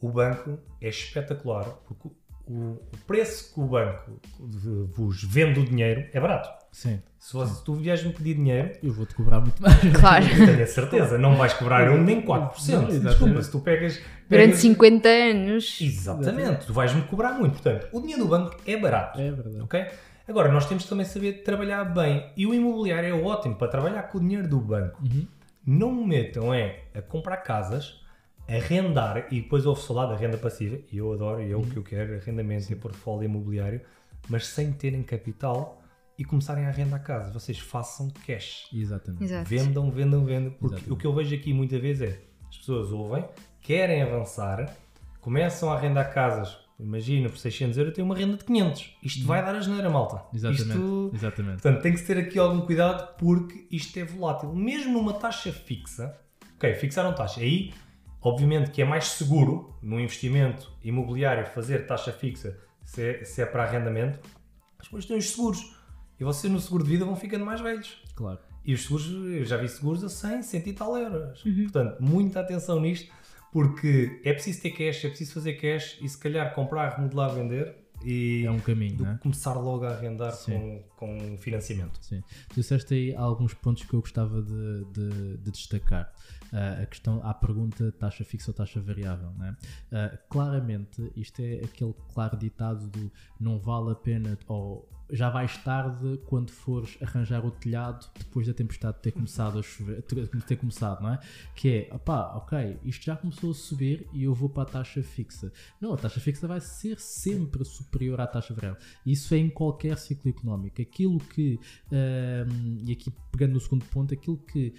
o banco é espetacular porque o, o preço que o banco vos vende o dinheiro é barato. Sim. Se, você, se tu vieres-me pedir dinheiro, Eu vou-te cobrar muito mais. Claro. eu tenho a certeza, não vais cobrar um nem 4%. Não, exatamente. Desculpa, se tu pegas. Durante pegas- 50 anos. Exatamente, tu vais-me cobrar muito. Portanto, o dinheiro do banco é barato. É verdade. ok? Agora, nós temos que também saber trabalhar bem. E o imobiliário é ótimo para trabalhar com o dinheiro do banco. Uhum. Não me metam é a comprar casas, arrendar, e depois ouve falar da renda passiva, e eu adoro, e é o que eu quero, arrendamento e portfólio imobiliário, mas sem terem capital e começarem a arrendar casas. Vocês façam cash. Exatamente. Exato. Vendam, vendam, vendam. Porque Exatamente. o que eu vejo aqui muitas vezes é as pessoas ouvem, querem avançar, começam a arrendar casas. Imagina, por 600 euros tem uma renda de 500. Isto vai dar a geneira, malta. Exatamente. Isto, Exatamente. portanto, tem que ter aqui algum cuidado porque isto é volátil. Mesmo numa taxa fixa, ok, fixaram taxa. Aí, obviamente, que é mais seguro no investimento imobiliário fazer taxa fixa se é, se é para arrendamento, mas depois tem os seguros. E vocês no seguro de vida vão ficando mais velhos. Claro. E os seguros, eu já vi seguros a 100, 100 e tal euros. Portanto, muita atenção nisto, porque é preciso ter cash, é preciso fazer cash e se calhar comprar, remodelar, vender e É um caminho, do é? começar logo a arrendar Sim. com, com financiamento. Sim. Tu disseste aí alguns pontos que eu gostava de, de- de destacar. Ah, a questão, à pergunta taxa fixa ou taxa variável. Né? Ah, claramente, isto é aquele claro ditado do não vale a pena, ou já vais tarde quando fores arranjar o telhado depois da tempestade ter começado a chover, ter começado, não é? Que é, opá, ok, isto já começou a subir e eu vou para a taxa fixa. Não, a taxa fixa vai ser sempre superior à taxa variável. Isso é em qualquer ciclo económico. Aquilo que, hum, e aqui pegando no segundo ponto, aquilo que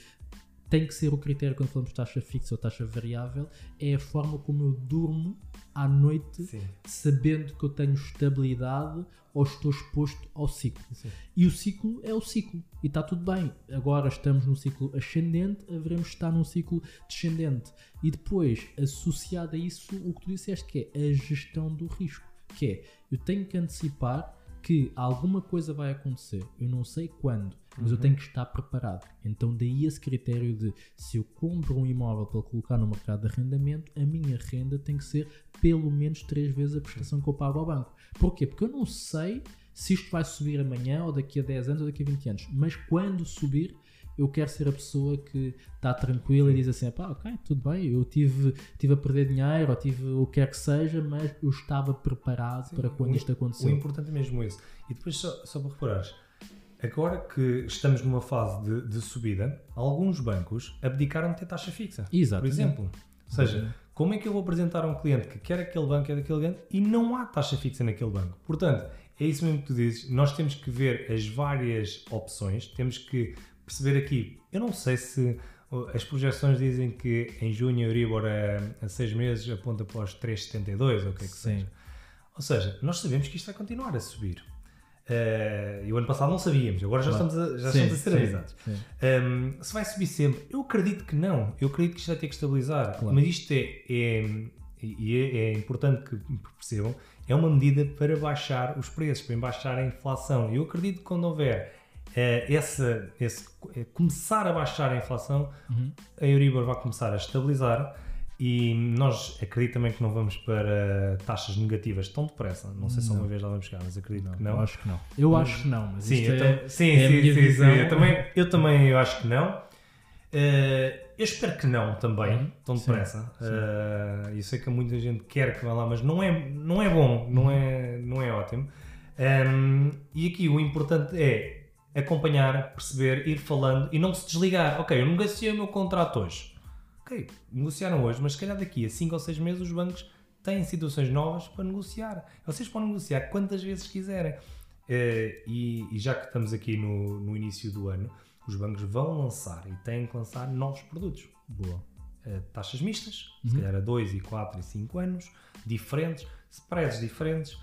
tem que ser o critério quando falamos de taxa fixa ou taxa variável é a forma como eu durmo à noite Sim. sabendo que eu tenho estabilidade ou estou exposto ao ciclo. Sim. E o ciclo é o ciclo. E está tudo bem. Agora estamos num ciclo ascendente, haveremos de estar num ciclo descendente. E depois, associado a isso, o que tu disseste que é a gestão do risco. Que é, eu tenho que antecipar que alguma coisa vai acontecer. Eu não sei quando, mas eu tenho que estar preparado. Então daí esse critério de se eu compro um imóvel para colocar no mercado de arrendamento, a minha renda tem que ser pelo menos três vezes a prestação que eu pago ao banco. Porquê? Porque eu não sei se isto vai subir amanhã ou daqui a 10 anos ou daqui a 20 anos. Mas quando subir, eu quero ser a pessoa que está tranquila e diz assim, pá, ok, tudo bem, eu tive, tive a perder dinheiro ou tive o que quer que seja, mas eu estava preparado para quando O- isto O aconteceu. importante é mesmo isso. E depois, só, só para reparares, agora que estamos numa fase de, de subida, alguns bancos abdicaram de ter taxa fixa. Exato. Por exemplo. Ou seja, como é que eu vou apresentar a um cliente que quer aquele banco, quer daquele banco e não há taxa fixa naquele banco? Portanto, é isso mesmo que tu dizes. Nós temos que ver as várias opções, temos que perceber aqui. Eu não sei se uh, as projeções dizem que em junho a Euribor a, a seis meses aponta para os 3,72 ou o que é que Sim. seja. Ou seja, nós sabemos que isto vai continuar a subir. Uh, e o ano passado não sabíamos, agora já Claro. estamos a, já Sim, estamos a ser sim, avisados. sim. Um, se vai subir sempre, eu acredito que não. Eu acredito que isto vai ter que estabilizar. Claro. Mas isto é, é- e é, é importante que percebam, é uma medida para baixar os preços, para baixar a inflação. Eu acredito que quando houver eh, essa, esse, eh, começar a baixar a inflação, Uhum. a Euribor vai começar a estabilizar. E nós acredito também que não vamos para taxas negativas tão depressa. Não sei se Não. alguma vez lá vamos chegar, mas acredito que Eu não. acho que não. Eu acho que não, mas Sim, eu é, sim, é sim, sim, sim. Eu também, eu também eu acho que não. Eh, eu espero que não também, Uhum. tão Sim, depressa. Eh, eu sei que muita gente quer que vá lá, mas não é, não é bom, não é, não é ótimo. Ehm, e aqui o importante é acompanhar, perceber, ir falando e não se desligar. Ok, eu negociei o meu contrato hoje. Ok, negociaram hoje, mas se calhar daqui a 5 ou 6 meses os bancos têm situações novas para negociar. Vocês podem negociar quantas vezes quiserem. Eh, e, e já que estamos aqui no, no início do ano, os bancos vão lançar e têm que lançar novos produtos. Boa. Eh, taxas mistas, se Uhum. calhar a 2, e 4 e 5 anos, diferentes, spreads diferentes.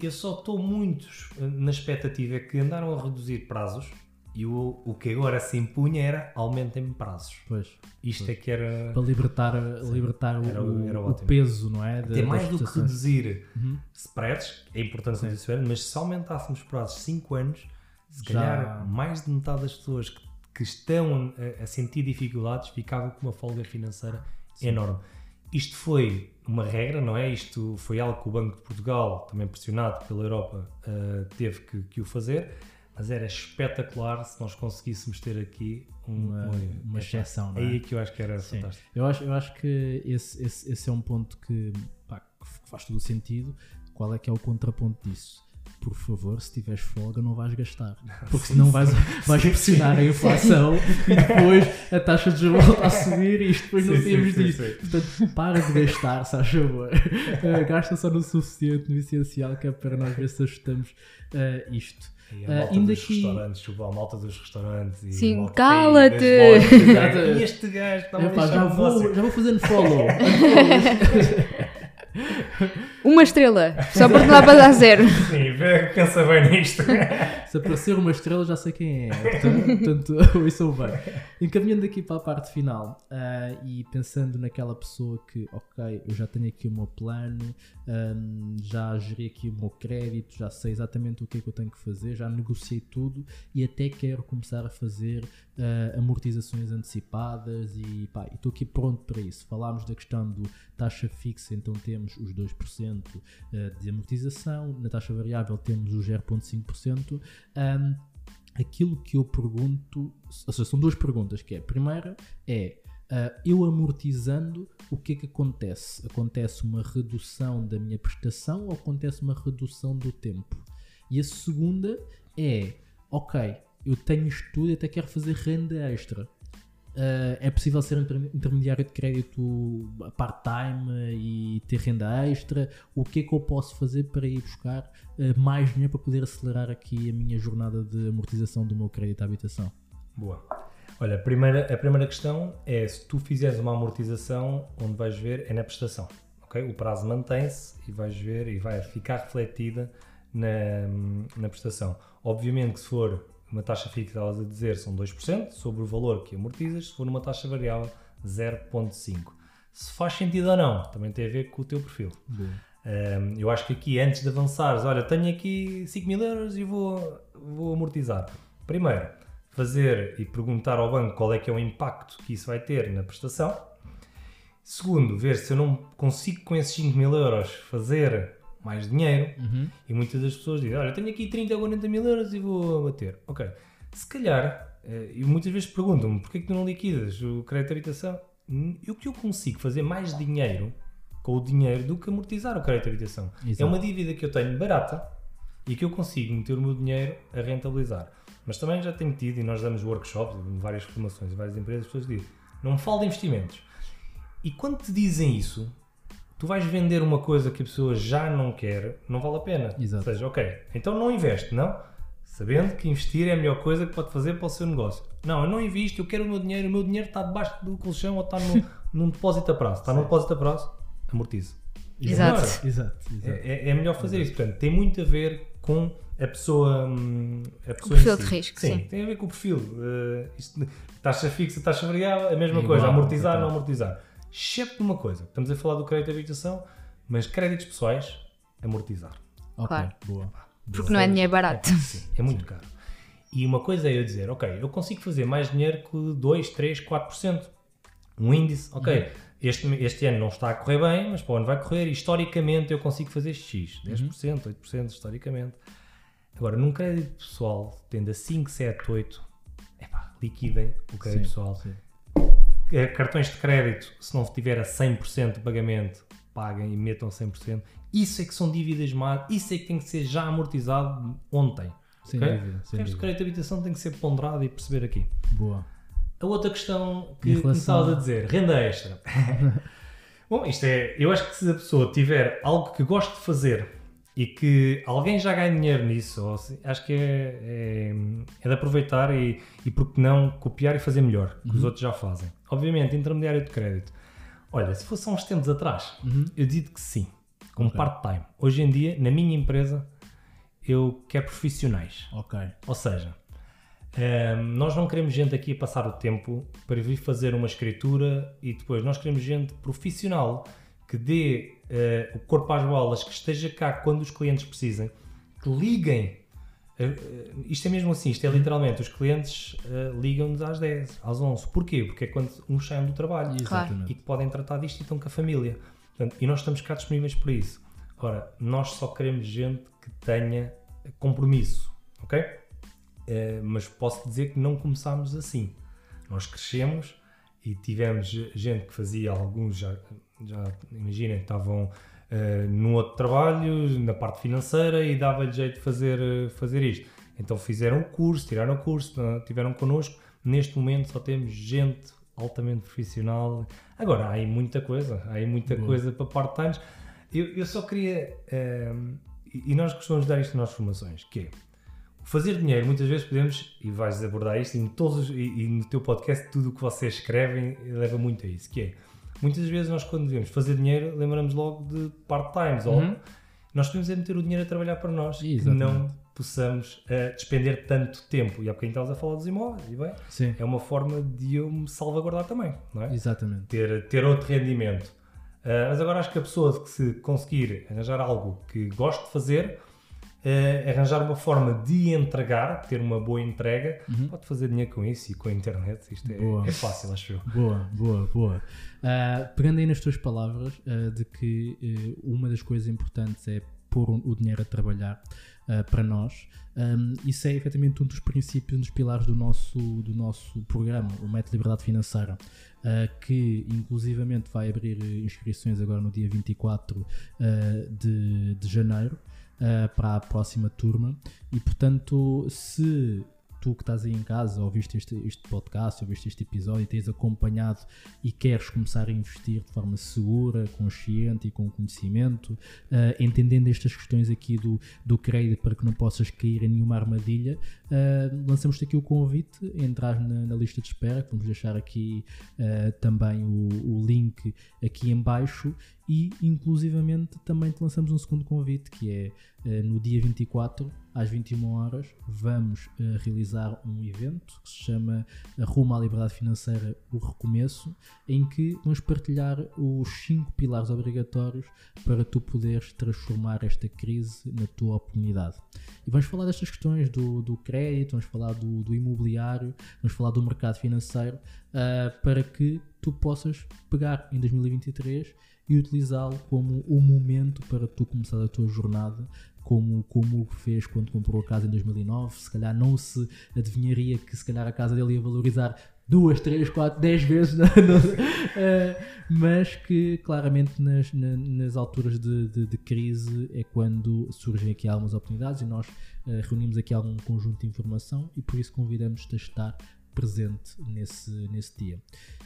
Eu só estou muito eh, na expectativa que andaram a reduzir prazos e o, o que agora se impunha era aumentem prazos. Pois. Isto é que era Para libertar, libertar o, Era o- era o peso, não é? Até mais do que reduzir Uhum. spreads, é importante reduzir spreads, mas se aumentássemos prazos 5 anos, se Já- calhar mais de metade das pessoas que, que estão a, a sentir dificuldades ficavam com uma folga financeira enorme. Isto foi uma regra, não é? Isto foi algo que o Banco de Portugal, também pressionado pela Europa, eh, teve que, que o fazer, mas era espetacular se nós conseguíssemos ter aqui um- Uma, um- uma exceção, não é? Aí é que eu acho que era Sim. fantástico. Eu acho, eu acho que esse, esse, esse é um ponto que, pá, que faz todo o sentido. Qual é que é o contraponto disso? Por favor, se tiveres folga, não vais gastar. Porque senão vais, vais pressionar a inflação e depois a taxa de juros volta a subir e isto depois não Sim, sim, temos sim, disto. sim. Portanto, para de gastar, se faz favor. Eh, gasta só no suficiente, no essencial, que é para nós ver se ajustamos eh, isto. E a Ah, malta ainda dos aqui- restaurantes, chupa a malta dos restaurantes e Sim, cala-te! e este gajo está a já, vou, já vou fazendo follow. Uma estrela, só porque não dá para dar zero. Sim, vê, pensa bem nisto. Se aparecer uma estrela, já sei quem é. Portanto, portanto ouçam bem. Encaminhando aqui para a parte final ah, e pensando naquela pessoa que, ok, eu já tenho aqui o meu plano, ahm, já geri aqui o meu crédito, já sei exatamente o que é que eu tenho que fazer, já negociei tudo e até quero começar a fazer ah, amortizações antecipadas e estou aqui pronto para isso. Falámos da questão do taxa fixa, então temos os 2% eh, de amortização, na taxa variável temos os 0,5%. Ahm, aquilo que eu pergunto, ou seja, são duas perguntas, que é, a primeira é, ah, eu amortizando, o que é que acontece? Acontece uma redução da minha prestação ou acontece uma redução do tempo? E a segunda é, ok, eu tenho isto tudo e até quero fazer renda extra. Uh, é possível ser inter- intermediário de crédito part-time e ter renda extra? O que é que eu posso fazer para ir buscar uh, mais dinheiro para poder acelerar aqui a minha jornada de amortização do meu crédito à habitação? Boa. Olha, a primeira, a primeira questão é se tu fizeres uma amortização, onde vais ver é na prestação. ok? O prazo mantém-se e vais ver e vai ficar refletida na, na prestação. Obviamente que se for uma taxa fixa, estavas a dizer, são 2% sobre o valor que amortizas, se for uma taxa variável, 0,5%. Se faz sentido ou não, também tem a ver com o teu perfil. Um, eu acho que aqui, antes de avançares, olha, tenho aqui 5 mil euros e vou, vou amortizar. Primeiro, fazer e perguntar ao banco qual é que é o impacto que isso vai ter na prestação. Segundo, ver se eu não consigo com esses 5 mil euros fazer mais dinheiro. Uhum. E muitas das pessoas dizem, olha, tenho aqui 30 ou 40 mil euros e vou bater. Ok, se calhar, eh, e muitas vezes perguntam-me, porquê é que tu não liquidas o crédito de habitação? Hum, Eu que eu consigo fazer mais dinheiro com o dinheiro do que amortizar o crédito de habitação. É Exato. uma dívida que eu tenho barata e que eu consigo meter o meu dinheiro a rentabilizar. Mas também já tenho tido, e nós damos workshops, várias formações, em várias empresas, as pessoas dizem, não me fala de investimentos. E quando te dizem isso, tu vais vender uma coisa que a pessoa já não quer, não vale a pena. Exato. Ou seja, ok, então não investe, não? Sabendo que investir é a melhor coisa que pode fazer para o seu negócio. Não, eu não invisto, eu quero o meu dinheiro, o meu dinheiro está debaixo do colchão ou está no, num depósito a prazo. Está num depósito a prazo, amortiza. Exato. Agora, Exato, exato. é, é melhor fazer isso. Portanto, tem muito a ver com a pessoa. hum, A pessoa perfil em de si. risco, sim. Tem a ver com o perfil. Uh, isto- taxa fixa, taxa variável, a mesma É coisa. igual, amortizar, não exatamente. amortizar. Excepto uma coisa. Estamos a falar do crédito de habitação, mas créditos pessoais, amortizar. Ok, Claro. boa. Porque não é dinheiro barato. Sim, é muito caro. E uma coisa é eu dizer, ok, eu consigo fazer mais dinheiro que 2, 3, 4%. Um índice, ok, este, este ano não está a correr bem, mas para o ano vai correr. Historicamente eu consigo fazer X, 10%, 8% historicamente. Agora, num crédito pessoal, tendo a 5, 7, 8, epá, liquidem o crédito Sim, pessoal. sim. Eh, Cartões de crédito, se não tiver a 100% de pagamento, paguem e metam 100%. Isso é que são dívidas más, isso é que tem que ser já amortizado ontem. Sem ok? dúvida, O sem dúvida. crédito de habitação tem que ser ponderado e perceber aqui. Boa. A outra questão que relação- começavas a dizer, renda extra. Bom, isto é, eu acho que se a pessoa tiver algo que goste de fazer e que alguém já ganha dinheiro nisso, acho que é, é, é de aproveitar e, e porque não copiar e fazer melhor, que os Uhum. outros já fazem. Obviamente, intermediário de crédito. Olha, se fosse há uns tempos atrás, eu digo que sim, como Uhum. Ok. part-time. Hoje em dia, na minha empresa, eu quero profissionais. Ok. Ou seja, ehm, nós não queremos gente aqui a passar o tempo para vir fazer uma escritura e depois nós queremos gente profissional que dê eh, o corpo às bolas, que esteja cá quando os clientes precisem, que liguem. Eh, isto é mesmo assim, isto é literalmente, os clientes eh, ligam-nos às 10, às 11. Porquê? Porque é quando uns saem do trabalho Exatamente. e que podem tratar disto e estão com a família. Portanto, e nós estamos cá disponíveis para isso. Ora, nós só queremos gente que tenha compromisso, ok? Eh, mas posso dizer que não começámos assim. Nós crescemos e tivemos gente que fazia alguns, já, já imaginem, estavam eh, num outro trabalho, na parte financeira e dava-lhe jeito de fazer, fazer isto. Então fizeram o curso, tiraram o curso, tiveram connosco. Neste momento só temos gente altamente profissional. Agora, há aí muita coisa, há aí muita Boa. coisa para part-times. Eu, eu só queria, e e nós costumamos dar isto nas formações, que é, fazer dinheiro, muitas vezes podemos, e vais abordar isto em todos, os- e, e no teu podcast, tudo o que vocês escrevem leva muito a isso, que é, muitas vezes nós quando dizemos fazer dinheiro, lembramos logo de part-times, ou Uhum. nós podemos é meter o dinheiro a trabalhar para nós, que Exatamente. não possamos eh, despender tanto tempo. E há bocadinho estavas a falar dos imóveis, e bem, Sim. é uma forma de eu me salvaguardar também, não é? Exatamente. ter, ter outro rendimento. Uh, mas agora acho que a pessoa que se conseguir arranjar algo que goste de fazer, uh, arranjar uma forma de entregar, ter uma boa entrega, pode fazer dinheiro com isso e com a internet. Isto é, é fácil, acho eu. Boa, boa, boa. Ah, pegando aí nas tuas palavras, ah, de que eh, uma das coisas importantes é pôr o dinheiro a trabalhar ah, para nós, ahm, isso é efetivamente um dos princípios, um dos pilares do nosso, do nosso programa, o Método de Liberdade Financeira, ah, que inclusivamente vai abrir inscrições agora no dia 24 ah, de, de janeiro. Ah, para a próxima turma. E portanto se tu que estás aí em casa, ouviste este, este podcast, ouviste este episódio tens acompanhado e queres começar a investir de forma segura, consciente e com conhecimento, eh, entendendo estas questões aqui do, do crédito para que não possas cair em nenhuma armadilha, eh, lançamos-te aqui o convite entrar na, na lista de espera, vamos deixar aqui eh, também o, o link aqui em baixo e inclusivamente também te lançamos um segundo convite que é eh, no dia 24 às 21 horas vamos eh, realizar um evento que se chama eh, Rumo à Liberdade Financeira o Recomeço em que vamos partilhar os cinco pilares obrigatórios para tu poderes transformar esta crise na tua oportunidade. E vamos falar destas questões do, do crédito, vamos falar do, do imobiliário vamos falar do mercado financeiro ah, para que tu possas pegar em 2023 e utilizá-lo como o momento para tu começar a tua jornada, como, como o fez quando comprou a casa em 2009. Se calhar não se adivinharia que se calhar a casa dele ia valorizar duas, três, quatro, dez vezes, no, no, uh, mas que claramente nas, na, nas alturas de, de, de, crise é quando surgem aqui algumas oportunidades e nós uh, reunimos aqui algum conjunto de informação e por isso convidamos-te a estar presente nesse, nesse dia.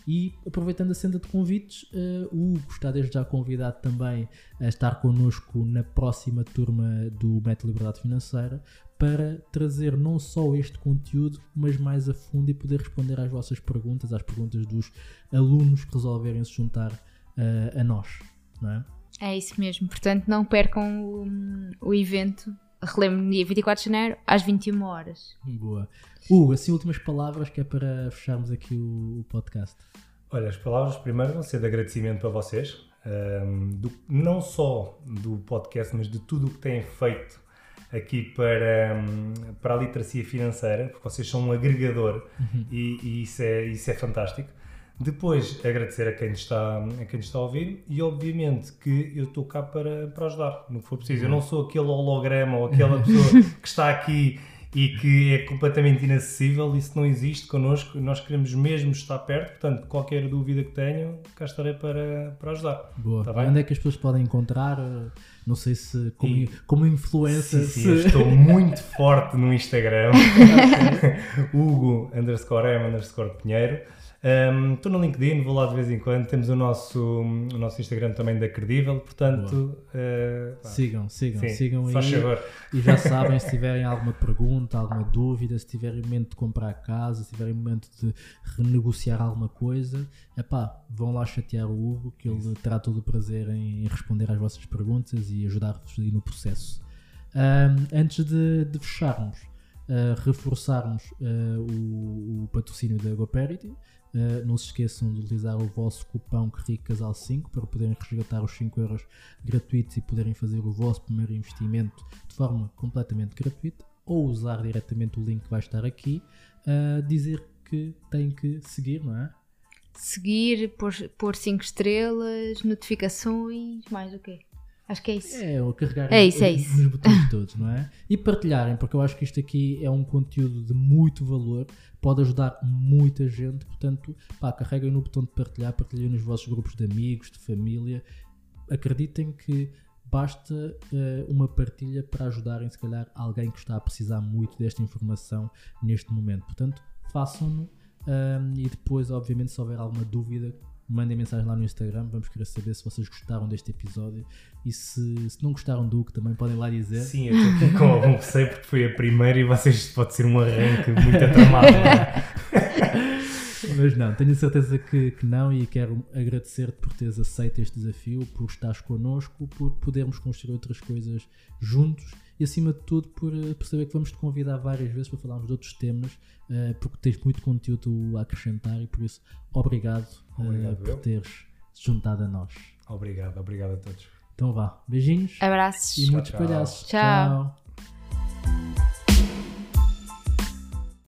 E aproveitando a senda de convites, uh, o Hugo está desde já convidado também a estar connosco na próxima turma do Método Liberdade Financeira para trazer não só este conteúdo, mas mais a fundo e poder responder às vossas perguntas, às perguntas dos alunos que resolverem se juntar uh, a nós, não é? É isso mesmo, portanto não percam o, o evento relembro no dia 24 de janeiro, às 21 horas. Boa. Hugo, assim, últimas palavras que é para fecharmos aqui o, o podcast. Olha, as palavras primeiro vão ser de agradecimento para vocês, um, do, não só do podcast, mas de tudo o que têm feito aqui para, um, para a literacia financeira, porque vocês são um agregador uhum. e, e, isso, é, isso é fantástico. Depois, agradecer a quem está, a quem está a ouvir e, obviamente, que eu estou cá para, para ajudar, no que for preciso. Eu não sou aquele holograma ou aquela pessoa que está aqui e que é completamente inacessível. Isso não existe connosco. Nós queremos mesmo estar perto. Portanto, qualquer dúvida que tenham, cá estarei para, para ajudar. Boa. Tá Onde é que as pessoas podem encontrar? Não sei se como, e, como influencer. Sim, sim, se... estou muito forte no Instagram. Hugo underscore M underscore Pinheiro. Estou um, no LinkedIn, vou lá de vez em quando. Temos o nosso, o nosso Instagram também da Credível, portanto. Uh, sigam, sigam, sim, sigam aí. Favor. E já sabem, se tiverem alguma pergunta, alguma dúvida, se tiverem momento de comprar casa, se tiverem momento de renegociar alguma coisa, epá, vão lá chatear o Hugo, que ele terá todo o prazer em responder às vossas perguntas e ajudar-vos no processo. Um, antes de, de fecharmos, uh, reforçarmos uh, o, o, patrocínio da GoParity. Uh, não se esqueçam de utilizar o vosso cupão CRICASAL5 para poderem resgatar os 5 euros gratuitos e poderem fazer o vosso primeiro investimento de forma completamente gratuita ou usar diretamente o link que vai estar aqui. Uh, dizer que têm que seguir, não é? Seguir, pôr 5 estrelas, notificações, mais o quê? Acho que é isso. É, ou carregar é isso, é isso. nos botões todos, não é? E partilharem, porque eu acho que isto aqui é um conteúdo de muito valor, pode ajudar muita gente, portanto, pá, carreguem no botão de partilhar, partilhem nos vossos grupos de amigos, de família. Acreditem que basta uh, uma partilha para ajudarem, se calhar, alguém que está a precisar muito desta informação neste momento. Portanto, façam-no um, e depois, obviamente, se houver alguma dúvida, mandem mensagem lá no Instagram, vamos querer saber se vocês gostaram deste episódio e se, se não gostaram do que também podem lá dizer. Sim, eu estou aqui com algum receio porque foi a primeira e vocês pode ser um arranque muito atramado. É? Mas não, tenho certeza que, que não e quero agradecer-te por teres aceito este desafio, por estares connosco, por podermos construir outras coisas juntos e acima de tudo por perceber que vamos te convidar várias vezes para falarmos de outros temas, uh, porque tens muito conteúdo a acrescentar e por isso obrigado, obrigado uh, por teres juntado a nós. Obrigado, obrigado a todos. Então vá, beijinhos. Abraços. E muitos palhaços. tchau. tchau.